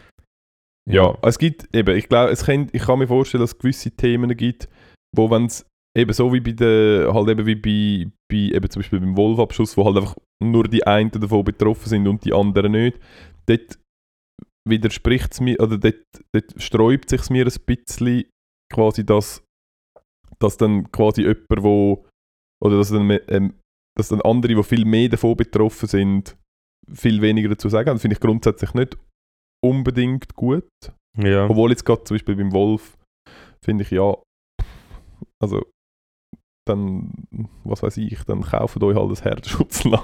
Ja, es gibt eben, ich glaube, es kann, ich kann mir vorstellen, dass es gewisse Themen gibt, wo wenn es eben so wie bei der, halt eben wie bei, bei eben zum Beispiel beim Wolfabschuss, wo halt einfach nur die einen davon betroffen sind und die anderen nicht, dort widerspricht es mir, oder dort, dort sträubt sich mir ein bisschen quasi, dass, dass dann quasi jemand, wo, oder dass dann, ähm, dass dann andere, die viel mehr davon betroffen sind, viel weniger dazu sagen. Das finde ich grundsätzlich nicht unbedingt gut. ja. Obwohl jetzt gerade zum Beispiel beim Wolf finde ich ja, also dann, was weiß ich, dann kauft euch halt ein Herzschutzlamm.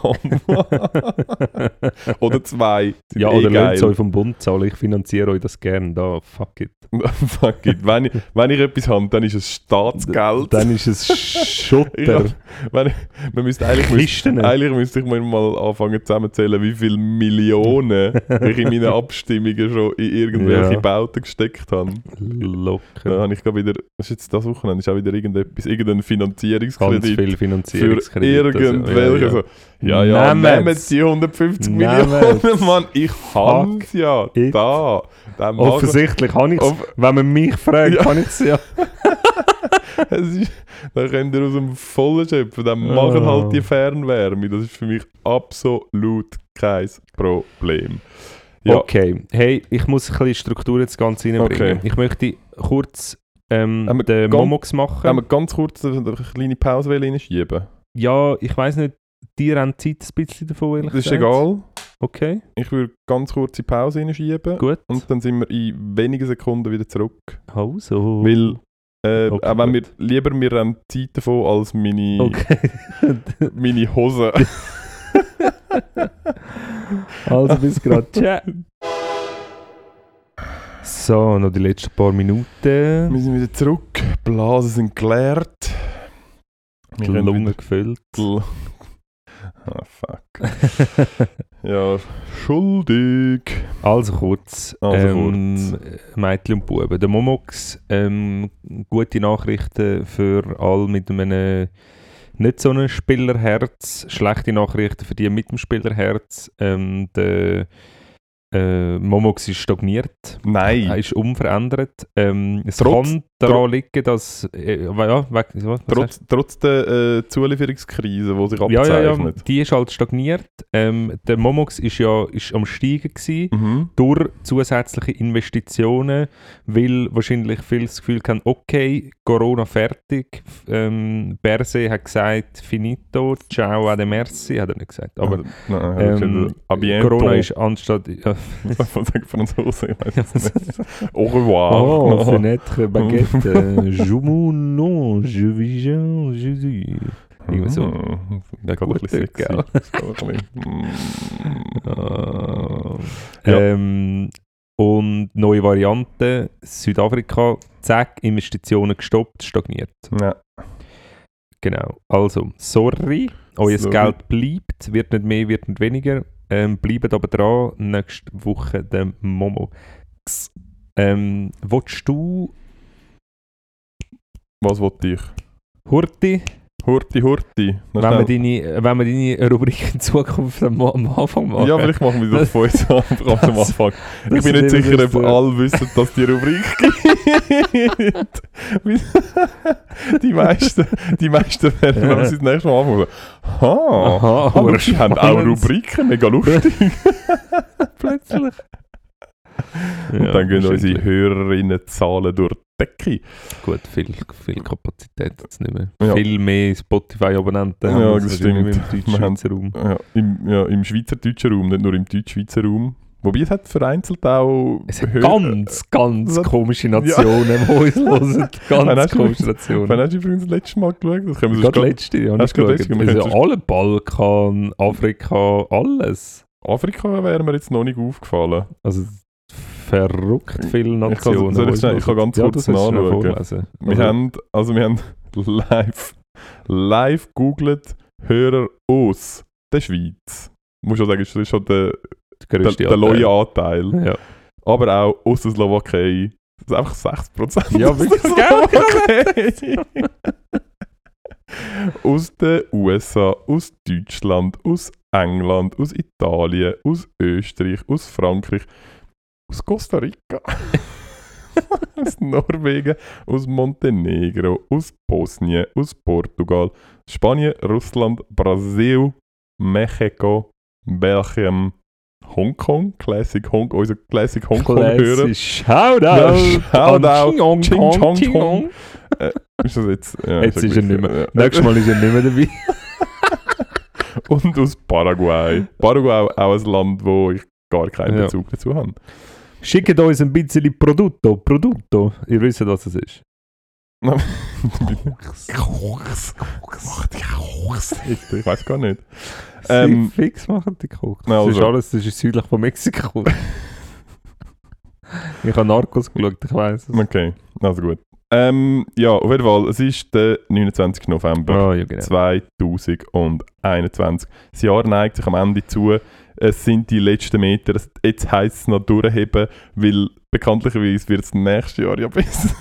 (laughs) oder zwei. sind ja, eh oder lasst euch vom Bund zahlen, ich finanziere euch das gerne. Da, fuck it. (laughs) Fuck it. Wenn ich, wenn ich etwas habe, dann ist es Staatsgeld. Dann ist es (laughs) Schutter. Ja, wenn ich, man müsste eigentlich, müsste, eigentlich müsste ich mir mal anfangen zusammenzählen, wie viele Millionen ich in meinen Abstimmungen schon in irgendwelche Ja. Bauten gesteckt habe. Da Locker. habe ich gerade wieder, was ist jetzt das Wochenende, ist auch wieder irgendetwas, irgendein Ganz Finanzierungskredit viel für Finanzierungskredit. irgendwelche. Also, So, ja, ja, Nehmen's. nehmt die 150 Nehmen's. Millionen, (laughs) Mann, ich hab's ja, it. da. Ja. Offensichtlich kann ich es. Wenn man mich fragt, Ja. kann ich es ja. (laughs) es ist, da könnt ihr aus dem Vollen schöpfen, dann Ah. machen halt die Fernwärme, das ist für mich absolut kein Problem. Ja, Okay, hey, ich muss ein bisschen Struktur ins Ganze reinbringen. Okay. Ich möchte kurz ähm, den ganz- Momox machen. Haben wir ganz kurz eine, eine kleine Pause reinschieben? ja, ich weiß nicht, dir haben Zeit ein bisschen davon, ehrlich Das ist gesagt. egal. Okay, Ich würde ganz kurze Pause reinschieben. gut. Und dann sind wir in wenigen Sekunden wieder zurück. Also. Weil, äh, Okay, auch wenn wir lieber wir haben Zeit davon als meine, Okay. (laughs) meine Hose. (laughs) also bis gerade. Ciao. (laughs) So, noch die letzten paar Minuten. wir sind wieder zurück. Blasen sind geleert. Die Lunge wieder- gefüllt. (laughs) Ah, fuck. Ja, schuldig. Also kurz, Also ähm, Mädchen und Buben. Der Momox, ähm, gute Nachrichten für alle mit einem nicht so einem Spielerherz, schlechte Nachrichten für die mit dem Spielerherz. Ähm, der äh, Momox ist stagniert, er Nein. ist unverändert. Ähm, es Trotz- kann daran liegen, dass, äh, ja, weg, was, Trotz, trotz der äh, Zulieferungskrise, die sich ja, ja, ja, abzeichnet. die ist halt stagniert. Ähm, der Momox ist ja ist am Steigen gewesen. Mhm. durch zusätzliche Investitionen, weil wahrscheinlich viele das Gefühl haben, okay, Corona fertig, ähm, Berse hat gesagt, finito, ciao, ade merci, hat er nicht gesagt, aber Nein, ähm, à bientôt. Corona ist anstatt... Ja, (laughs) Was sagen Franzosen? Ich weiß es (laughs) nicht. Au revoir. oh, fenêtre, baguette, äh, je m'en non, je vis Jean, Jésus. Irgendwie so. Mhm. Ja, Gerade ein bisschen. Ah. Ähm, und neue Variante, Südafrika, zack, Investitionen gestoppt, stagniert. Ja. Genau. Also, sorry, euer Sorry. Geld bleibt, wird nicht mehr, wird nicht weniger. Ähm, bleibt aber dran, nächste Woche der Momo. Ähm, willst du, Was wollte ich? Hurti, Hurti, Hurti. wenn wir, deine, wenn wir deine Rubrik in Zukunft am, am Anfang machen? Ja, vielleicht machen wir das von uns einfach am Anfang. (laughs) Ich das bin nicht sicher, ob alle wissen, dass die Rubrik (laughs) gibt. die meisten, die meisten werden, wenn wir sie das nächste Mal anfangen, ha, Aha, aber sie haben auch. Rubriken, mega lustig. (laughs) Plötzlich. Und Ja, dann gehen unsere. Hörerinnenzahlen durch die Decke. Gut, viel, viel Kapazität jetzt nicht mehr. Ja. Viel mehr Spotify-Abonnenten Ja, haben wir das stimmt. im Deutschschweizer Raum. Ja, im, ja, im schweizerdeutschen Raum, nicht nur im deutsch-schweizer Raum. Wobei es hat vereinzelt auch... Es hat ganz, ganz Was? komische Nationen, die uns (laughs) hören. Wann Ganz komische Wann Nationen. hast du übrigens das letzte Mal geschaut? Das können wir Gerade letzte Jahr Hast du letzte- Also alle Balkan, Afrika, alles. Afrika wäre mir jetzt noch nicht aufgefallen. Also verrückt viele Ich kann- Nationen. soll ich schnell- uns ich kann ganz kurz ja, schnell nachschauen. vorlesen. Wir Also, haben, also wir haben live, live googelt Hörer aus der Schweiz. Muss schon sagen, das ist schon der, der der, der neue Anteil. Ja. Aber auch aus der Slowakei. Das ist einfach 60%. Ja, wirklich, Slowakei. (laughs) aus den USA, aus Deutschland, aus England, aus Italien, aus Österreich, aus Frankreich, aus Costa Rica, (laughs) aus Norwegen, aus Montenegro, aus Bosnien, aus Portugal, Spanien, Russland, Brasil, Mexiko, Belgien, Hongkong, Classic Hong, unser Classic Hongkong-Hörer. Klassisch. Shoutout. Ja, Shoutout. Ching, Ching, Chong, Chong, Chong. Ist das jetzt? Ja, Jetzt ist er nicht mehr. Ja. Nächstes Mal ist er nicht mehr dabei. (laughs) Und aus Paraguay. Paraguay auch ein Land, wo ich gar keinen. Bezug dazu habe. Schickt uns ein bisschen Produtto. Produtto. Ihr wisst, was es ist. Koks. Mach die Koks. Ich, ich weiß gar nicht. Ähm, Ähm, fix machen die Koks. also. Das ist alles, das ist südlich von Mexiko. (laughs) ich habe Narcos geschaut, ich weiß es. Okay, also gut. Ähm, ja, auf jeden Fall, es ist der 29. November. Ah, ja, genau. 2021. Das Jahr neigt sich am Ende zu. Es sind die letzten Meter. Jetzt heisst es noch durchheben, weil bekanntlicherweise wird es nächstes Jahr ja besser.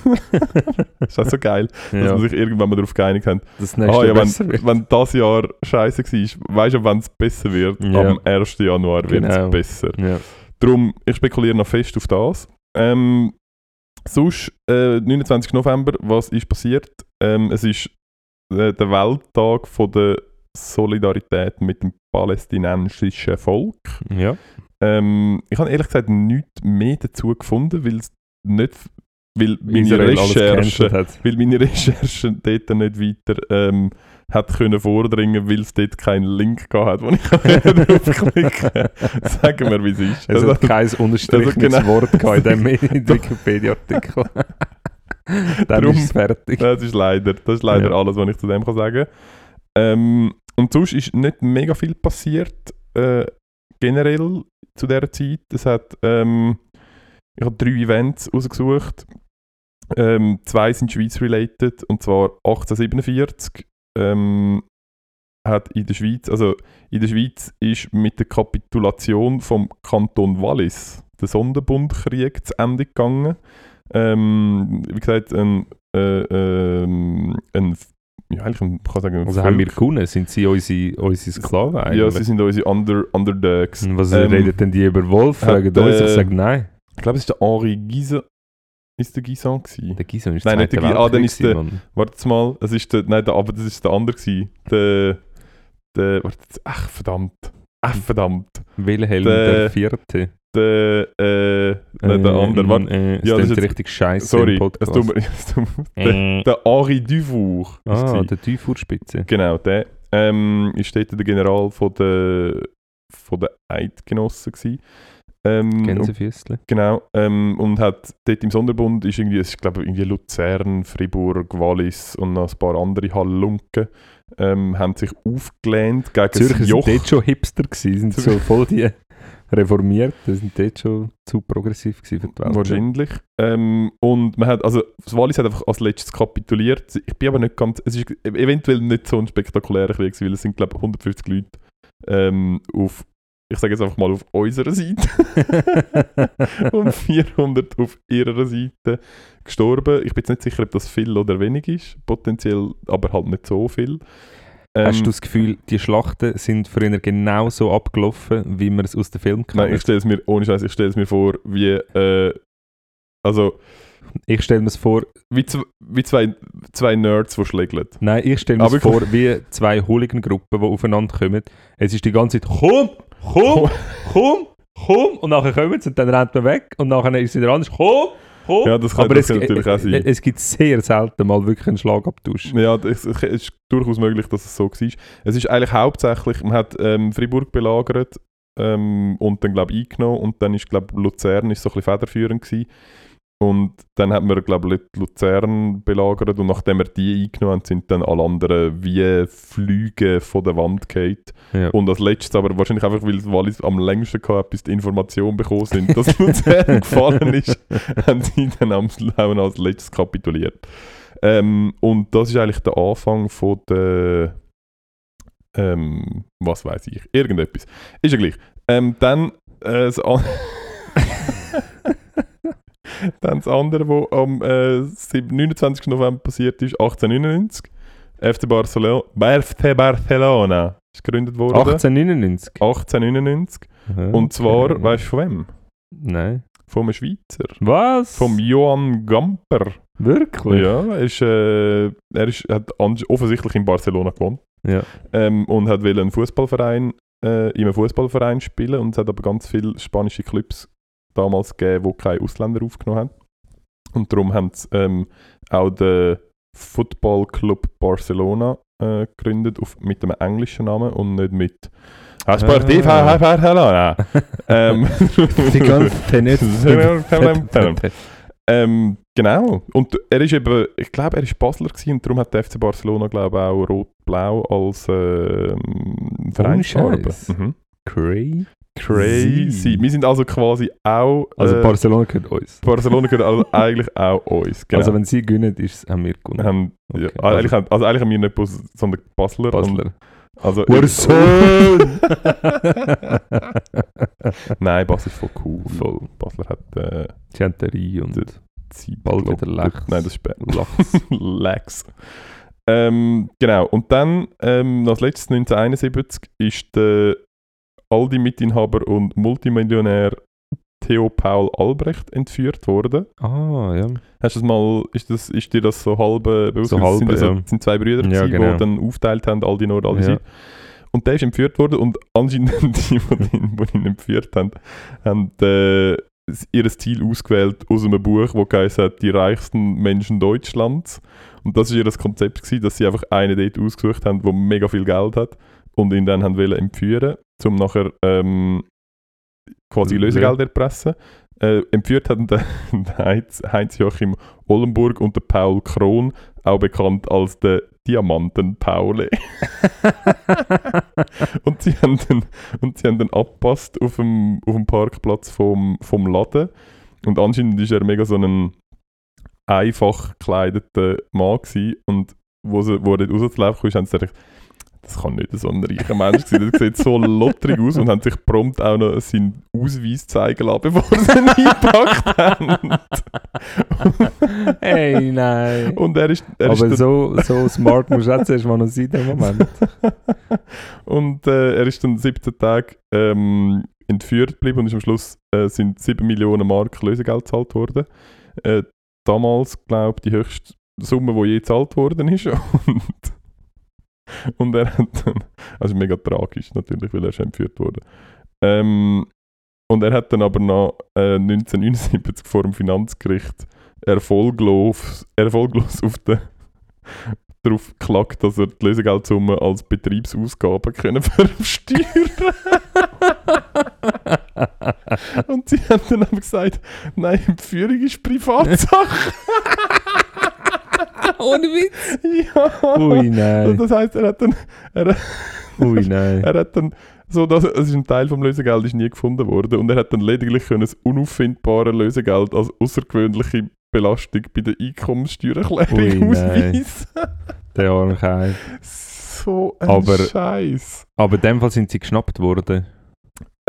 das (laughs) ist auch so geil, dass Ja, man sich irgendwann mal darauf geeinigt hat. das nächste Ah, ja, wenn, wenn das Jahr scheiße war, weißt du, wenn es besser wird, Ja. am 1. Januar wird es Genau. besser. Ja. Darum, ich spekuliere noch fest auf das. Ähm, sonst, äh, 29. November, was ist passiert? Ähm, es ist äh, der Welttag von der Solidarität mit dem palästinensischen Volk. ja. Ähm, ich habe ehrlich gesagt nichts mehr dazu gefunden, weil es nicht, weil meine Recherche, weil meine Recherche dort nicht weiter ähm, hat können vordringen, weil es dort keinen Link gehabt hat, wo ich (laughs) draufklicken. Sagen wir, wie es ist. Es Also, hat kein unterstrichenes genau. Wort gehabt in dem Wikipedia-Artikel. (laughs) Dann Darum- ist es fertig. das ist leider, das ist leider Ja. alles, was ich zu dem kann sagen ähm, Und sonst ist nicht mega viel passiert, äh, generell zu dieser Zeit. Es hat, ähm, ich habe drei Events rausgesucht. Ähm, zwei sind Schweiz-related, und zwar 1847 ähm, hat in der Schweiz, also in der Schweiz ist mit der Kapitulation vom Kanton Wallis der Sonderbundkrieg zu Ende gegangen. Ähm, wie gesagt, ein, äh, ähm, ein ja, eigentlich man kann sagen, Also haben wir Volk. gewonnen? Sind sie unsere, unsere Sklaven Ja, eigentlich? sie sind unsere Under, Underdogs. Und Was Ähm, redet denn die über Wolf? Fragen uns, ich äh, sage nein. Ich glaube, es ist der Henri Gison. Ist der Gison gewesen? Der Gison ist Nein, nicht der Gi- ah, dann ist der-. Warte mal, es ist der, nein, der, aber das ist der andere gewesen. Der, der, warte, ach verdammt, ach verdammt. Wilhelm Der- der Vierte. Der, äh, nein, der Äh, andere, warte, äh, Ja, das ist richtig scheiße sorry, es Podcast. tut mir, (laughs) es tut mir, der, Äh. der Henri Dufour Ah, der Teufelsspitze. Genau, der ähm, ist dort der General von der, von der Eidgenossen gewesen. Ähm, Gänsefüßle. Genau, ähm, und hat dort im Sonderbund ist irgendwie, es ist glaube irgendwie Luzern, Fribourg, Wallis und noch ein paar andere Halunken ähm, haben sich aufgelehnt gegen Zürcher das Joch. dort schon Hipster gewesen, sind (laughs) so voll die Reformierten, sind dort schon zu progressiv gewesen für die Welt. Wahrscheinlich. Ähm, und man hat, also das Wallis hat einfach als letztes kapituliert. Ich bin aber nicht ganz, es ist eventuell nicht so ein spektakulärer Krieg, weil es sind glaube ich 150 Leute ähm, auf, ich sage jetzt einfach mal auf unserer Seite (laughs) und 400 auf ihrer Seite gestorben. Ich bin jetzt nicht sicher, ob das viel oder wenig ist, potenziell aber halt nicht so viel. Ähm, Hast du das Gefühl, die Schlachten sind für ihn genau so abgelaufen, wie man es aus dem Film Nein, kennt? ich stelle es mir, ohne Scheiß, ich stelle es mir vor, wie, äh, also, Ich stelle mir es vor, wie, wie zwei, zwei Nerds, die schlägeln. nein, ich stelle mir es vor, wie zwei Hooligan-Gruppen, die aufeinander kommen. Es ist die ganze Zeit, komm, komm, komm, komm, und nachher kommen sie und dann rennt man weg und nachher ist es wieder anders, komm, komm. Ja, das kann, Aber das es, kann natürlich auch sein. äh, es gibt sehr selten mal wirklich einen Schlagabtausch. Ja, es, ist durchaus möglich, dass es so war. Es ist eigentlich hauptsächlich, man hat ähm, Freiburg belagert ähm, und dann, glaube ich, eingenommen und dann ist, glaube ich, Luzern ist so ein bisschen federführend gewesen. Und dann hat man, glaube ich, Luzern belagert und nachdem wir die eingenommen haben, sind dann alle anderen wie Flüge von der Wand gefallen. Ja. Und als letztes, aber wahrscheinlich einfach, weil Wallis am längsten gehabt, bis die Information bekommen sind, dass (laughs) Luzern gefallen ist, (laughs) haben sie dann am, haben als letztes kapituliert. Ähm, und das ist eigentlich der Anfang von der, ähm, was weiß ich, irgendetwas. Ist ja gleich. Ähm, dann, äh, das (laughs) (laughs) dann das andere, was am äh, sieb- 29. November passiert ist, 1899. FC Barcelona, FC Barcelona ist gegründet worden. 1899. 1899. Aha, Und zwar, okay. weißt du von wem? Nein. Vom Schweizer. Was? Vom Johann Gamper. Wirklich? Ja, er, ist, äh, er ist, hat offensichtlich in Barcelona gewohnt. Ja. ähm, und hat wollte einen Fußballverein äh, in einem Fußballverein spielen und es hat aber ganz viele spanische Clubs damals gegeben, wo keine Ausländer aufgenommen haben. Und darum haben sie ähm, auch den Football Club Barcelona äh, gegründet auf, mit einem englischen Namen und nicht mit Sportiv Ah. Barcelona. (laughs) ähm, Die ganze (laughs) ähm, genau. Und er ist eben, ich glaube, er ist Basler gewesen und darum hat der FC Barcelona, glaube ich, auch Rot-Blau als ähm, Vereinsfarbe. Mhm. Cray? Crazy. Wir sind also quasi auch. Also äh, Barcelona gehört uns. Barcelona gehört also (laughs) eigentlich auch uns. Genau. Also wenn sie gewinnen, ist, haben wir gewonnen. haben, ja, Okay, eigentlich, haben, also eigentlich haben wir nicht Bus, sondern Basler. Und, Basler. also, Warzone! (laughs) Nein, Basel ist voll cool. Voll. Basler hat äh, Chanterie und Zeit. bald wieder. Lachs. Nein, das ist. Lachs. (laughs) Lex. Ähm, genau, und dann, ähm, als letztes 1971, ist der Aldi-Mitinhaber und Multimillionär Theo Paul Albrecht entführt worden. Ah, ja. Hast du das mal, ist, das, ist dir das so halb äh, bewusst? So gewesen? halb, sind, das so, ja. sind zwei Brüder, Ja, gewesen, genau. die dann aufteilt haben, Aldi Nord, Aldi Ja. Süd. Und der ist entführt worden und anscheinend (laughs) die, die ihn, die ihn entführt haben, haben äh, ihr Ziel ausgewählt aus einem Buch, das geheißen hat «Die reichsten Menschen Deutschlands». Und das war ihr das Konzept, gewesen, dass sie einfach einen dort ausgesucht haben, der mega viel Geld hat und ihn dann haben wollen entführen, um nachher ähm, quasi Ja. Lösegeld erpressen. Äh, entführt haben (laughs) der Heinz, Heinz-Joachim Ollenburg und der Paul Krohn, auch bekannt als der Diamanten-Paule. (laughs) und sie haben dann, und sie haben dann abgepasst auf dem, auf dem Parkplatz vom, vom Laden. Und anscheinend ist er mega so ein einfach gekleideter Mann gewesen. Und wo, sie, wo er rauszulaufen kam, haben sie gedacht, das kann nicht so ein reicher Mensch sein. Der sieht so lotterig aus und haben sich prompt auch noch seinen Ausweis zeigen lassen, bevor sie ihn (laughs) eingepackt haben. hey, nein. Und er ist, er ist Aber dann- so, so smart musst du auch zuerst mal noch sein, im Moment. (laughs) und äh, er ist dann 17 Tage ähm, entführt geblieben und ist am Schluss äh, sind 7 Millionen Mark Lösegeld gezahlt worden. Äh, damals, glaube ich, die höchste Summe, die je gezahlt worden ist. (laughs) Und, (laughs) und er hat dann, also mega tragisch natürlich, weil er schon entführt wurde. Ähm, und er hat dann aber noch äh, 1979 vor dem Finanzgericht erfolglos, erfolglos auf den (laughs) darauf geklagt, dass er die Lösegeldsumme als Betriebsausgaben können (laughs) versteuern Und sie haben dann aber gesagt, nein, Entführung ist Privatsache. (laughs) Ohne Witz. ja. Ui, nein. Das heisst, er hat dann, er, Ui, nein. (laughs) er hat dann so, dass, es ist ein Teil vom Lösegeld ist nie gefunden worden und er hat dann lediglich können das unauffindbare Lösegeld als außergewöhnliche Belastung bei der nein. ausweisen. Der arme Kai. So ein Aber- Scheiß. Aber in dem Fall sind sie geschnappt worden.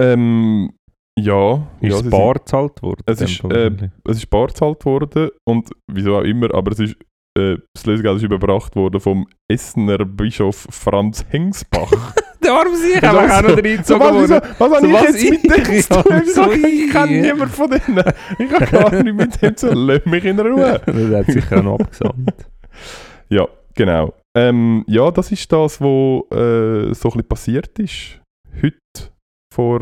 Ähm, ja. Ist ja, das Bar gezahlt worden? Es ist, äh, es ist bar gezahlt worden und wieso auch immer, aber es ist, äh, das Lösegeld ist überbracht worden vom Essener Bischof Franz Hengsbach. Der arme Sieg, Das aber ist auch so- noch reingezogen so, was, wieso, worden. was habe ich jetzt mit dem zu tun? So ich kenne niemanden von denen. Ich habe gar nicht mit dem zu tun. Lass mich in Ruhe. Der hat sicher auch noch abgesandt. (laughs) Ja, genau. Ähm, ja, das ist das, was äh, so ein bisschen passiert ist. Heute, vor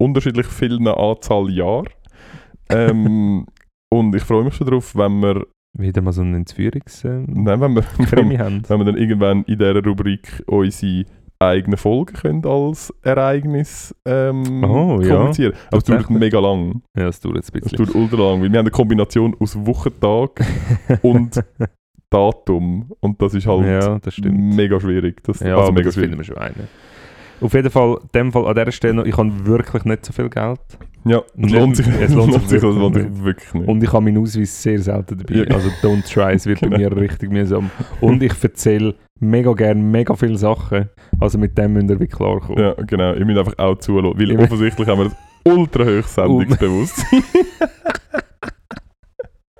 unterschiedlich vielen Anzahl Jahren. (laughs) Ähm, und ich freue mich schon darauf, wenn wir, Wieder mal so einen Entführungskrimi nein, wenn wir, wir- haben. wenn wir dann irgendwann in dieser Rubrik unsere eigenen Folgen können als Ereignis ähm, Oh, ja. kommunizieren. Aber es dauert mega lang. Ja, es dauert jetzt ein Es bisschen. dauert ultra lang, weil wir haben eine Kombination aus Wochentag (laughs) und Datum. Und das ist halt ja, das stimmt. mega schwierig. Das, Ja, also mega das schwierig. finden wir schon einen. Auf jeden Fall, in dem Fall an dieser Stelle noch, ich habe wirklich nicht so viel Geld. Ja, es lohnt sich, es lohnt sich es lohnt wirklich sich wirklich nicht. Und ich habe meinen Ausweis sehr selten dabei. Ja. Also don't try, es wird bei (laughs) Genau. mir richtig mühsam. Und ich erzähle mega gerne mega viele Sachen. Also mit dem müsst ihr wirklich klarkommen. Ja, genau. Ich muss einfach auch zuhören, weil Ich- offensichtlich haben wir das ultra hohes Sendungsbewusstsein. (laughs)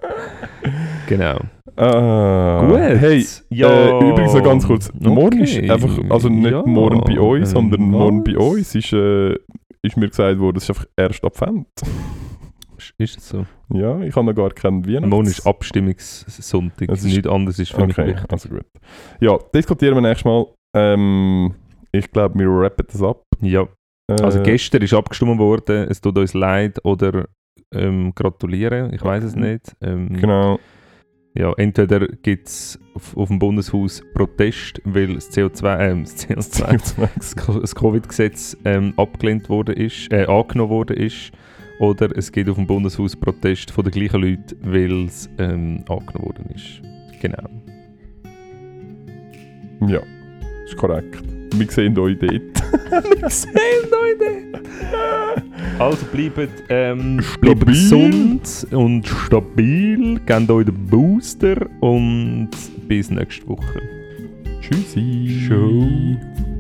(laughs) Genau. Ah, Gut. Hey, ja. äh, übrigens noch ganz kurz. Morgen ist Okay. einfach, also nicht Ja. morgen bei uns, sondern Ähm, morgen bei was? uns ist, äh, ist mir gesagt worden, es ist einfach erst Advent. Ist es so? Ja, ich habe noch gar keinen Weihnachts... Morgen ist Abstimmungssonntag. Es ist- Nichts anderes ist für mich Okay, wichtig. also gut. Ja, diskutieren wir nächstes Mal. Ähm, ich glaube, wir rappen das ab. Ja, Äh, also gestern ist abgestimmt worden. Es tut uns leid oder ähm, gratulieren. Ich weiß es nicht. Ähm, Genau. Ja, entweder gibt es auf, auf dem Bundeshaus Protest, weil das CO2, ähm, das CO2 das Co- das Covid-Gesetz ähm, abgelehnt worden ist, äh, angenommen worden ist, oder es gibt auf dem Bundeshaus Protest von den gleichen Leuten, weil es ähm, angenommen worden ist. Genau. Ja, ist korrekt. Wir sehen euch dort. (laughs) Wir sehen Leute! Also bleibt, ähm, Stabil. bleibt gesund und stabil, gebt euch den Booster und bis nächste Woche. Tschüssi. Ciao.